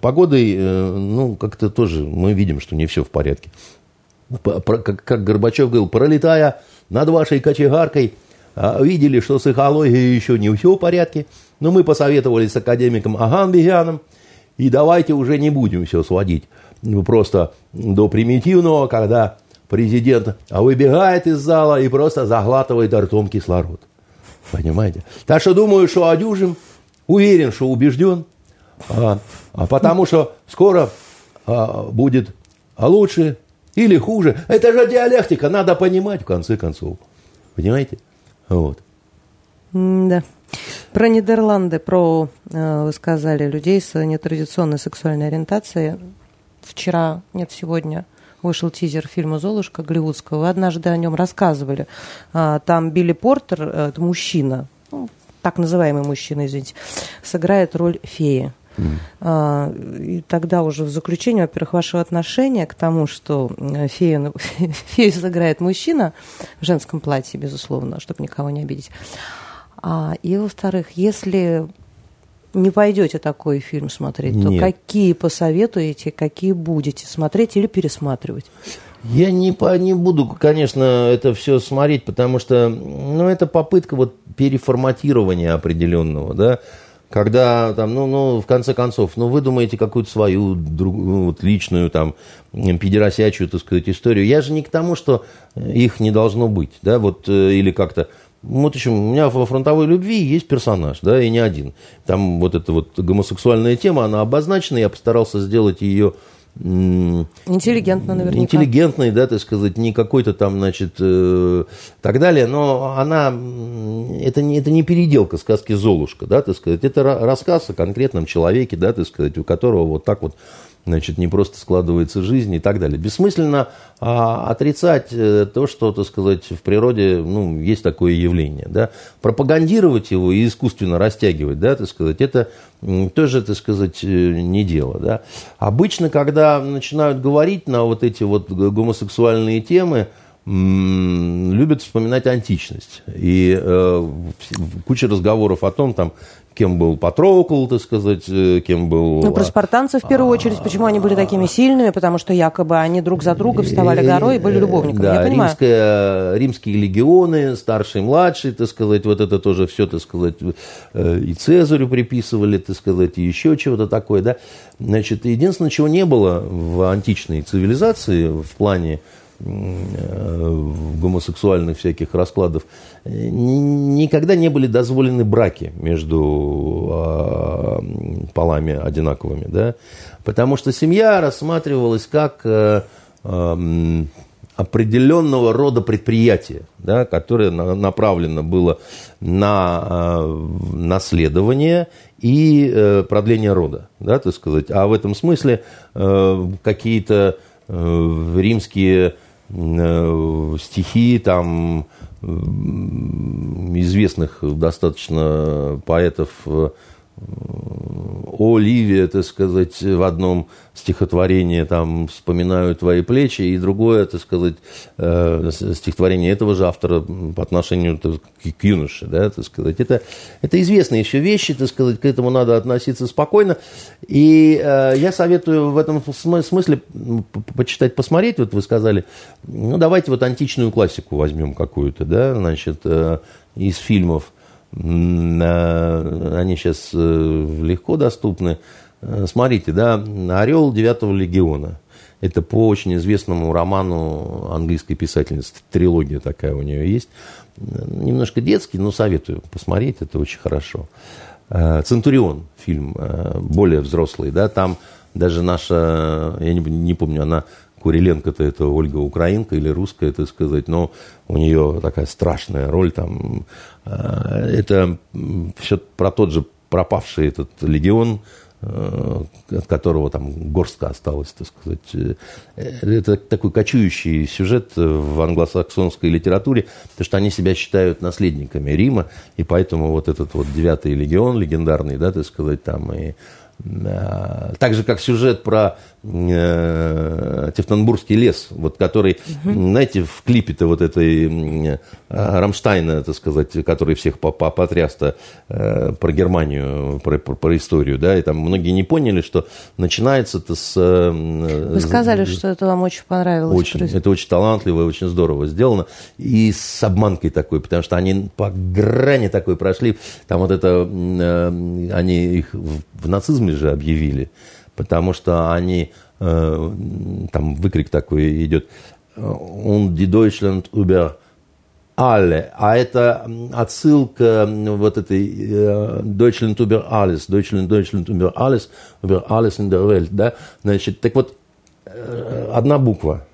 погодой, ну, как-то тоже мы видим, что не все в порядке. Как Горбачев говорил, пролетая над вашей кочегаркой, а, видели, что с экологией еще не все в порядке, но мы посоветовались с академиком Аганбегяном, и давайте уже не будем все сводить просто до примитивного, когда президент выбегает из зала и просто заглатывает ртом кислород. Понимаете? Так что думаю, что одюжим, уверен, что убежден, а, а потому что скоро будет лучше или хуже. Это же диалектика, надо понимать в конце концов. Понимаете? Вот. Да. Про Нидерланды, про, э, вы сказали, людей с нетрадиционной сексуальной ориентацией. Вчера, нет, сегодня вышел тизер фильма «Золушка» голливудского. Вы однажды о нем рассказывали. А, там Билли Портер, э, это мужчина, ну, так называемый мужчина, извините, сыграет роль феи. Mm. И тогда уже в заключение, во-первых, ваше отношение к тому, что э, фею, фею сыграет мужчина в женском платье, безусловно, чтобы никого не обидеть. А, и, во-вторых, если не пойдете такой фильм смотреть, Нет. то какие посоветуете, какие будете смотреть или пересматривать? Я не, по, не буду, конечно, это все смотреть, потому что ну, это попытка вот переформатирования определенного, да, когда там, ну, ну, в конце концов, ну, вы думаете какую-то свою друг, ну, вот, личную, там, педерасячую, так сказать, историю. Я же не к тому, что их не должно быть, да, вот, э, или как-то... Вот еще, у меня во фронтовой любви есть персонаж, да, и не один. Там вот эта вот гомосексуальная тема, она обозначена, я постарался сделать ее Интеллигентно, наверняка. Интеллигентный, да, так сказать, не какой-то там, значит, э, так далее, но она, это не, это не переделка сказки «Золушка», да, так сказать, это рассказ о конкретном человеке, да, так сказать, у которого вот так вот значит, не просто складывается жизнь и так далее. Бессмысленно а, отрицать э, то, что, так сказать, в природе, ну, есть такое явление, да. Пропагандировать его и искусственно растягивать, да, так сказать, это тоже, так сказать, э, не дело, да. Обычно, когда начинают говорить на вот эти вот гомосексуальные темы, любят вспоминать античность. И э, куча разговоров о том, там, кем был Патрокл, так сказать, э, кем был... Ну, про спартанцев в первую очередь. Почему они были такими сильными? Потому что якобы они друг за друга вставали горой и были любовниками. Да, Я понимаю. Римская, римские легионы, старший, младший, так сказать, вот это тоже все, так сказать, э, и Цезарю приписывали, так сказать, и еще чего-то такое, да. Значит, единственное, чего не было в античной цивилизации в плане Э, гомосексуальных всяких раскладов, никогда не были дозволены браки между а, полами одинаковыми, да, потому что семья рассматривалась как э, определенного рода предприятие, да, которое направлено было на э, наследование и продление рода, да, так сказать. А в этом смысле какие-то римские Э, стихи там известных достаточно поэтов э, о Ливе, так сказать, в одном стихотворении там вспоминаю твои плечи, и другое, так сказать, э, стихотворение этого же автора по отношению так, к юноше, да, так сказать. Это, это известные еще вещи, так сказать, к этому надо относиться спокойно. И э, я советую в этом смысле почитать, посмотреть, вот вы сказали, ну, давайте вот античную классику возьмем какую-то, да, значит, э, из фильмов, они сейчас э, легко доступны. Э, смотрите, да, «Орел девятого легиона». Это по очень известному роману английской писательницы. Трилогия такая у нее есть. Немножко детский, но советую посмотреть, это очень хорошо. Э, «Центурион» фильм, более взрослый, да, там даже наша, я не, не помню, она Куриленко-то это Ольга Украинка или русская, так сказать, но у нее такая страшная роль там. Э, это все про тот же пропавший этот легион, э, от которого там горстка осталась, так сказать. Э, это такой кочующий сюжет в англосаксонской литературе, потому что они себя считают наследниками Рима, и поэтому вот этот вот девятый легион легендарный, да, так сказать, там и так же, как сюжет про э, Тевтонбургский лес, вот, который, угу. знаете, в клипе-то вот этой э, Рамштайна, так сказать, который всех потряс-то э, про Германию, про, про, про историю, да, и там многие не поняли, что начинается-то с... Э, Вы сказали, с, что это вам очень понравилось. Очень, это очень талантливо и очень здорово сделано, и с обманкой такой, потому что они по грани такой прошли, там вот это, э, они их в, в нацизме же объявили, потому что они, э, там выкрик такой идет, «Und die Deutschland über alle», а это отсылка вот этой э, «Deutschland über alles», «Deutschland, Deutschland über alles», «über alles in der Welt», да, значит, так вот, э, одна буква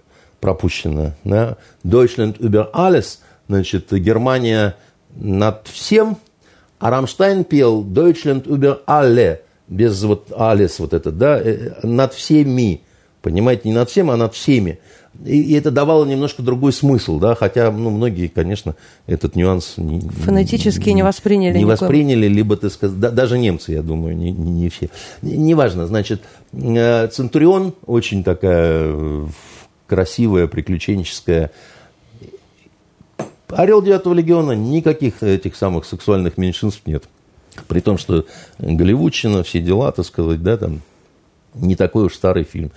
пропущена, да, «Deutschland über alles», значит, Германия над всем, а Рамштайн пел «Deutschland über alle», без вот алис вот это, да, э, над всеми, понимаете, не над всем, а над всеми. И, и это давало немножко другой смысл, да, хотя, ну, многие, конечно, этот нюанс... Не, Фонетически не, не восприняли. Не никакой... восприняли, либо, так сказать, да, даже немцы, я думаю, не, не, не все. Неважно, значит, э, Центурион очень такая э, красивая, приключенческая Орел девятого легиона, никаких этих самых сексуальных меньшинств нет. При том, что Голливудщина, все дела, так сказать, да, там не такой уж старый фильм.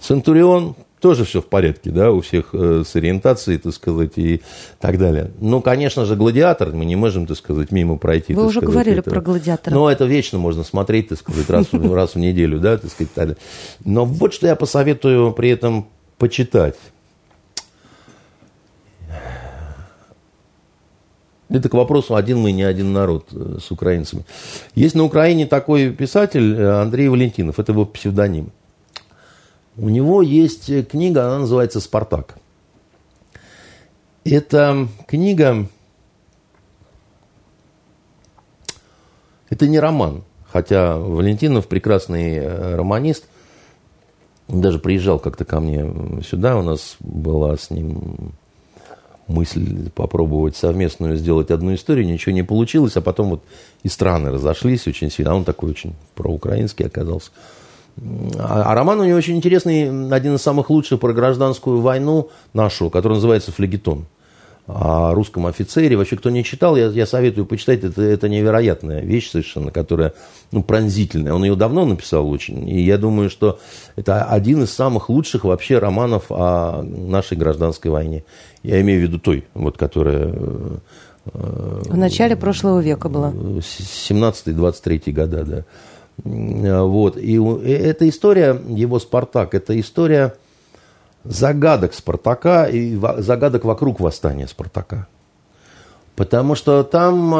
Центурион тоже все в порядке, да, у всех э, с ориентацией, так сказать, и так далее. Ну, конечно же, гладиатор, мы не можем, так сказать, мимо пройти. Вы уже сказать, говорили это. про гладиатора. Ну, это вечно можно смотреть, так сказать, раз, раз в неделю, да, так сказать. Так далее. Но вот что я посоветую при этом почитать. Это к вопросу, один мы, не один народ э, с украинцами. Есть на Украине такой писатель э, Андрей Валентинов, это его псевдоним. У него есть книга, она называется «Спартак». Эта книга, это не роман, хотя Валентинов прекрасный э, романист, даже приезжал как-то ко мне сюда, у нас была с ним мысль попробовать совместную сделать одну историю, ничего не получилось, а потом вот и страны разошлись очень сильно, а он такой очень проукраинский оказался. А, а роман у него очень интересный, один из самых лучших про гражданскую войну нашу, который называется «Флегетон» о русском офицере. Вообще, кто не читал, я, я советую почитать. Это, это невероятная вещь совершенно, которая ну, пронзительная. Он ее давно написал очень. И я думаю, что это один из самых лучших вообще романов о нашей гражданской войне. Я имею в виду той, вот, которая... Э, в начале прошлого века была. 17-23 года, да. Вот. И эта история, его «Спартак», это история загадок Спартака и загадок вокруг восстания Спартака. Потому что там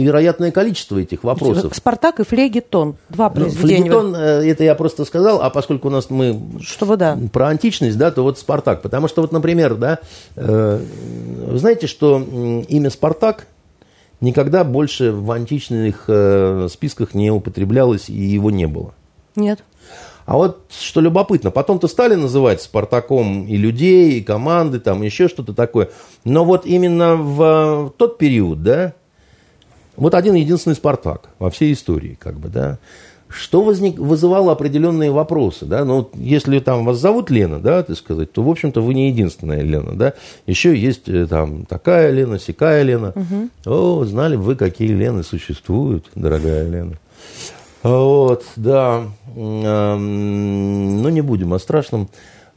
невероятное количество этих вопросов. Спартак и Флегетон. Два ну, произведения. Флегетон, э, это я просто сказал, а поскольку у нас мы Чтобы, да. про античность, да, то вот Спартак. Потому что вот, например, да, э, вы знаете, что имя Спартак никогда больше в античных э, списках не употреблялось и его не было. Нет. А вот что любопытно, потом-то стали называть Спартаком и людей, и команды, там еще что-то такое. Но вот именно в тот период, да, вот один единственный Спартак во всей истории, как бы, да, что возник, вызывало определенные вопросы, да, ну, если там вас зовут Лена, да, ты сказать, то, в общем-то, вы не единственная Лена, да, еще есть э, там такая Лена, сякая Лена, угу. о, знали бы вы, какие Лены существуют, дорогая Лена. Вот, да. Ну, не будем о страшном.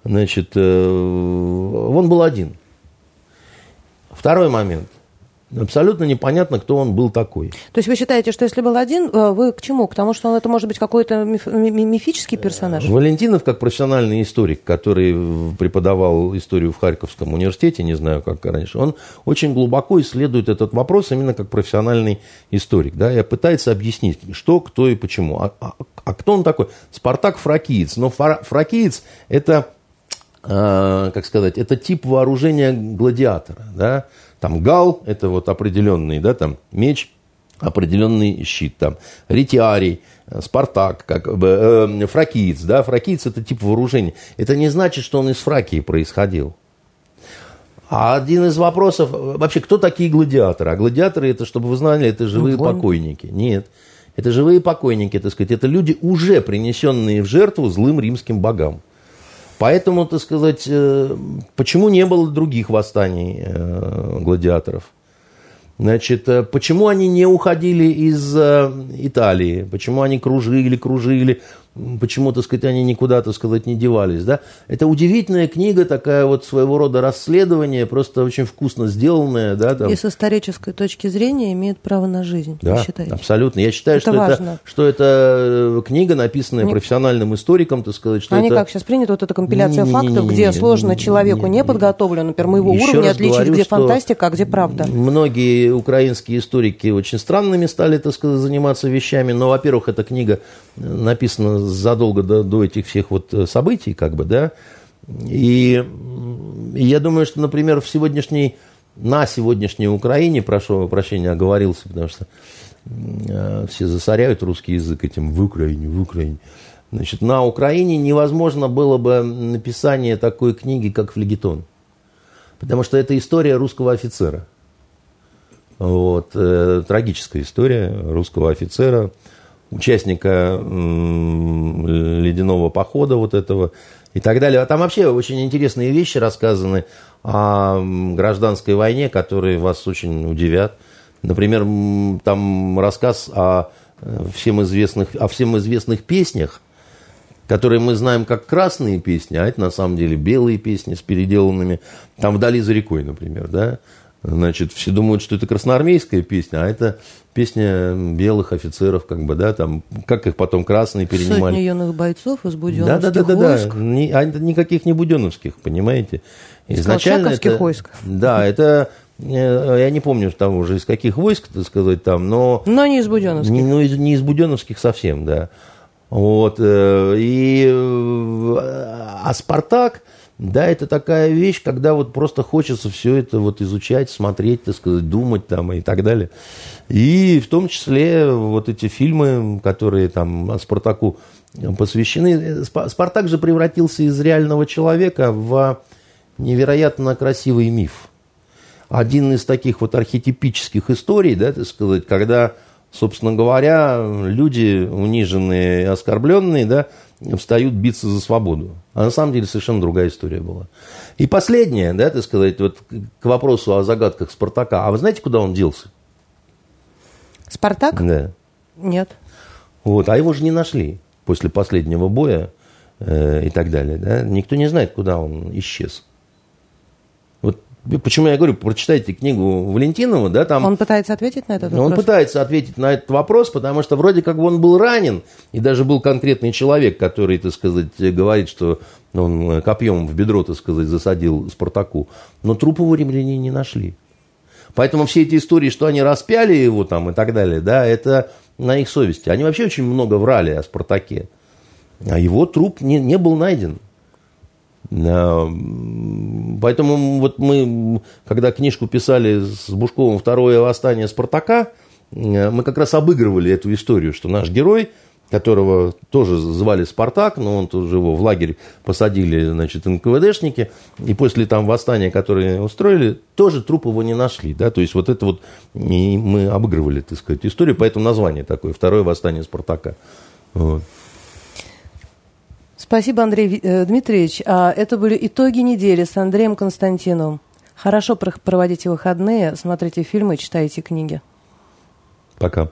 Значит, э, он был один. Второй момент. Абсолютно непонятно, кто он был такой. То есть вы считаете, что если был один, э, вы к чему? К тому, что он это может быть какой-то миф, мифический персонаж? Валентинов, как профессиональный историк, который преподавал историю в Харьковском университете, не знаю, как раньше, он очень глубоко исследует этот вопрос именно как профессиональный историк. Да, и пытается объяснить, что, кто и почему. А, а, а кто он такой? Спартак фракиец. Но фракиец – это, э, как сказать, это тип вооружения гладиатора. Да? Там гал – это вот определенный, да, там меч, определенный щит, там ретиарий, э, Спартак, как бы, э, фракиец, да, фракиец – это тип вооружения. Это не значит, что он из Фракии происходил. А один из вопросов, вообще, кто такие гладиаторы? А гладиаторы, это, чтобы вы знали, это живые Ну, покойники. Нет. Это живые покойники, так сказать. Это люди, уже принесенные в жертву злым римским богам. Поэтому, так сказать, э, почему не было других восстаний э, гладиаторов? Значит, э, почему они не уходили из Италии? Почему они кружили, кружили? Почему, так сказать, они никуда, так сказать, не девались? Да? Это удивительная книга, такая вот своего рода расследование, просто очень вкусно сделанная. Да, там. И с исторической точки зрения имеет право на жизнь, Да, вы считаете? абсолютно. Я считаю, Это что, это, важно. что это э, книга, написанная Не- профессиональным историком, так сказать, что А не это... как сейчас принято, вот эта компиляция Не-не-не-не-не-не. фактов, где сложно человеку не подготовленному, например, моего Еще уровня отличить, говорю, где фантастика, а где правда. Многие украинские историки очень странными стали, так сказать, заниматься вещами. Но, во-первых, эта книга написана задолго до, до этих всех вот э, событий, как бы, да. И, и я думаю, что, например, в сегодняшней, на сегодняшней Украине, прошу прощения, оговорился, потому что э, все засоряют русский язык этим в Украине, в Украине. Значит, на Украине невозможно было бы написание такой книги, как «Флегетон». Потому что это история русского офицера. Вот, э, трагическая история русского офицера, участника ледяного похода вот этого и так далее. А там вообще очень интересные вещи рассказаны о гражданской войне, которые вас очень удивят. Например, там рассказ о э, всем известных, о всем известных песнях, которые мы знаем как красные песни, а это на самом деле белые песни с переделанными, там «Вдали за рекой», например, да, значит, все думают, что это красноармейская песня, а это песня белых офицеров, как бы, да, там, как их потом красные Сотни перенимали. юных бойцов из Да, буденовских да, да, да, да. войск. Ни- а это никаких не буденовских, понимаете? Из колчаковских войск. Да, это, э, я не помню там уже из каких войск, так сказать, там, но... Но не из буденовских. Не, ну, не из буденовских совсем, да. Вот, э, и, э, а Спартак, да, это такая вещь, когда вот просто хочется все это вот изучать, смотреть, так сказать, думать там и так далее. И в том числе вот эти фильмы, которые там Спартаку посвящены. Спа- Спартак же превратился из реального человека в невероятно красивый миф один из таких вот архетипических историй, да, так сказать, когда, собственно говоря, люди униженные оскорбленные, да, встают биться за свободу. А на самом деле совершенно другая история была. И последнее, да, так сказать, вот к вопросу о загадках Спартака. А вы знаете, куда он делся? Спартак? Да. Нет. Вот, а его же не нашли после последнего боя э, и так далее. Да? Никто не знает, куда он исчез. Почему я говорю, прочитайте книгу Валентинова, да, там Он пытается ответить на этот Но он вопрос? пытается ответить на этот вопрос, потому что вроде как бы он был ранен, и даже был конкретный человек, который, так сказать, говорит, что он копьем в бедро, так сказать, засадил Спартаку. Но труп его римляне не нашли. Поэтому все эти истории, что они распяли его там и так далее, да, это на их совести. Они вообще очень много врали о Спартаке. А его труп не, не был найден. Поэтому вот мы, когда книжку писали с Бушковым «Второе восстание Спартака», э, мы как раз обыгрывали эту историю, что наш герой, которого тоже звали Спартак, но он тоже его в лагерь посадили, значит, НКВДшники, и после там восстания, которое устроили, тоже труп его не нашли, да, то есть вот это вот и мы обыгрывали, так сказать, историю, поэтому название такое «Второе восстание Спартака». Вот. Спасибо, Андрей э, Дмитриевич. А, Это были итоги недели с Андреем Константиновым. Хорошо про- проводите выходные, смотрите фильмы, читайте книги. Пока.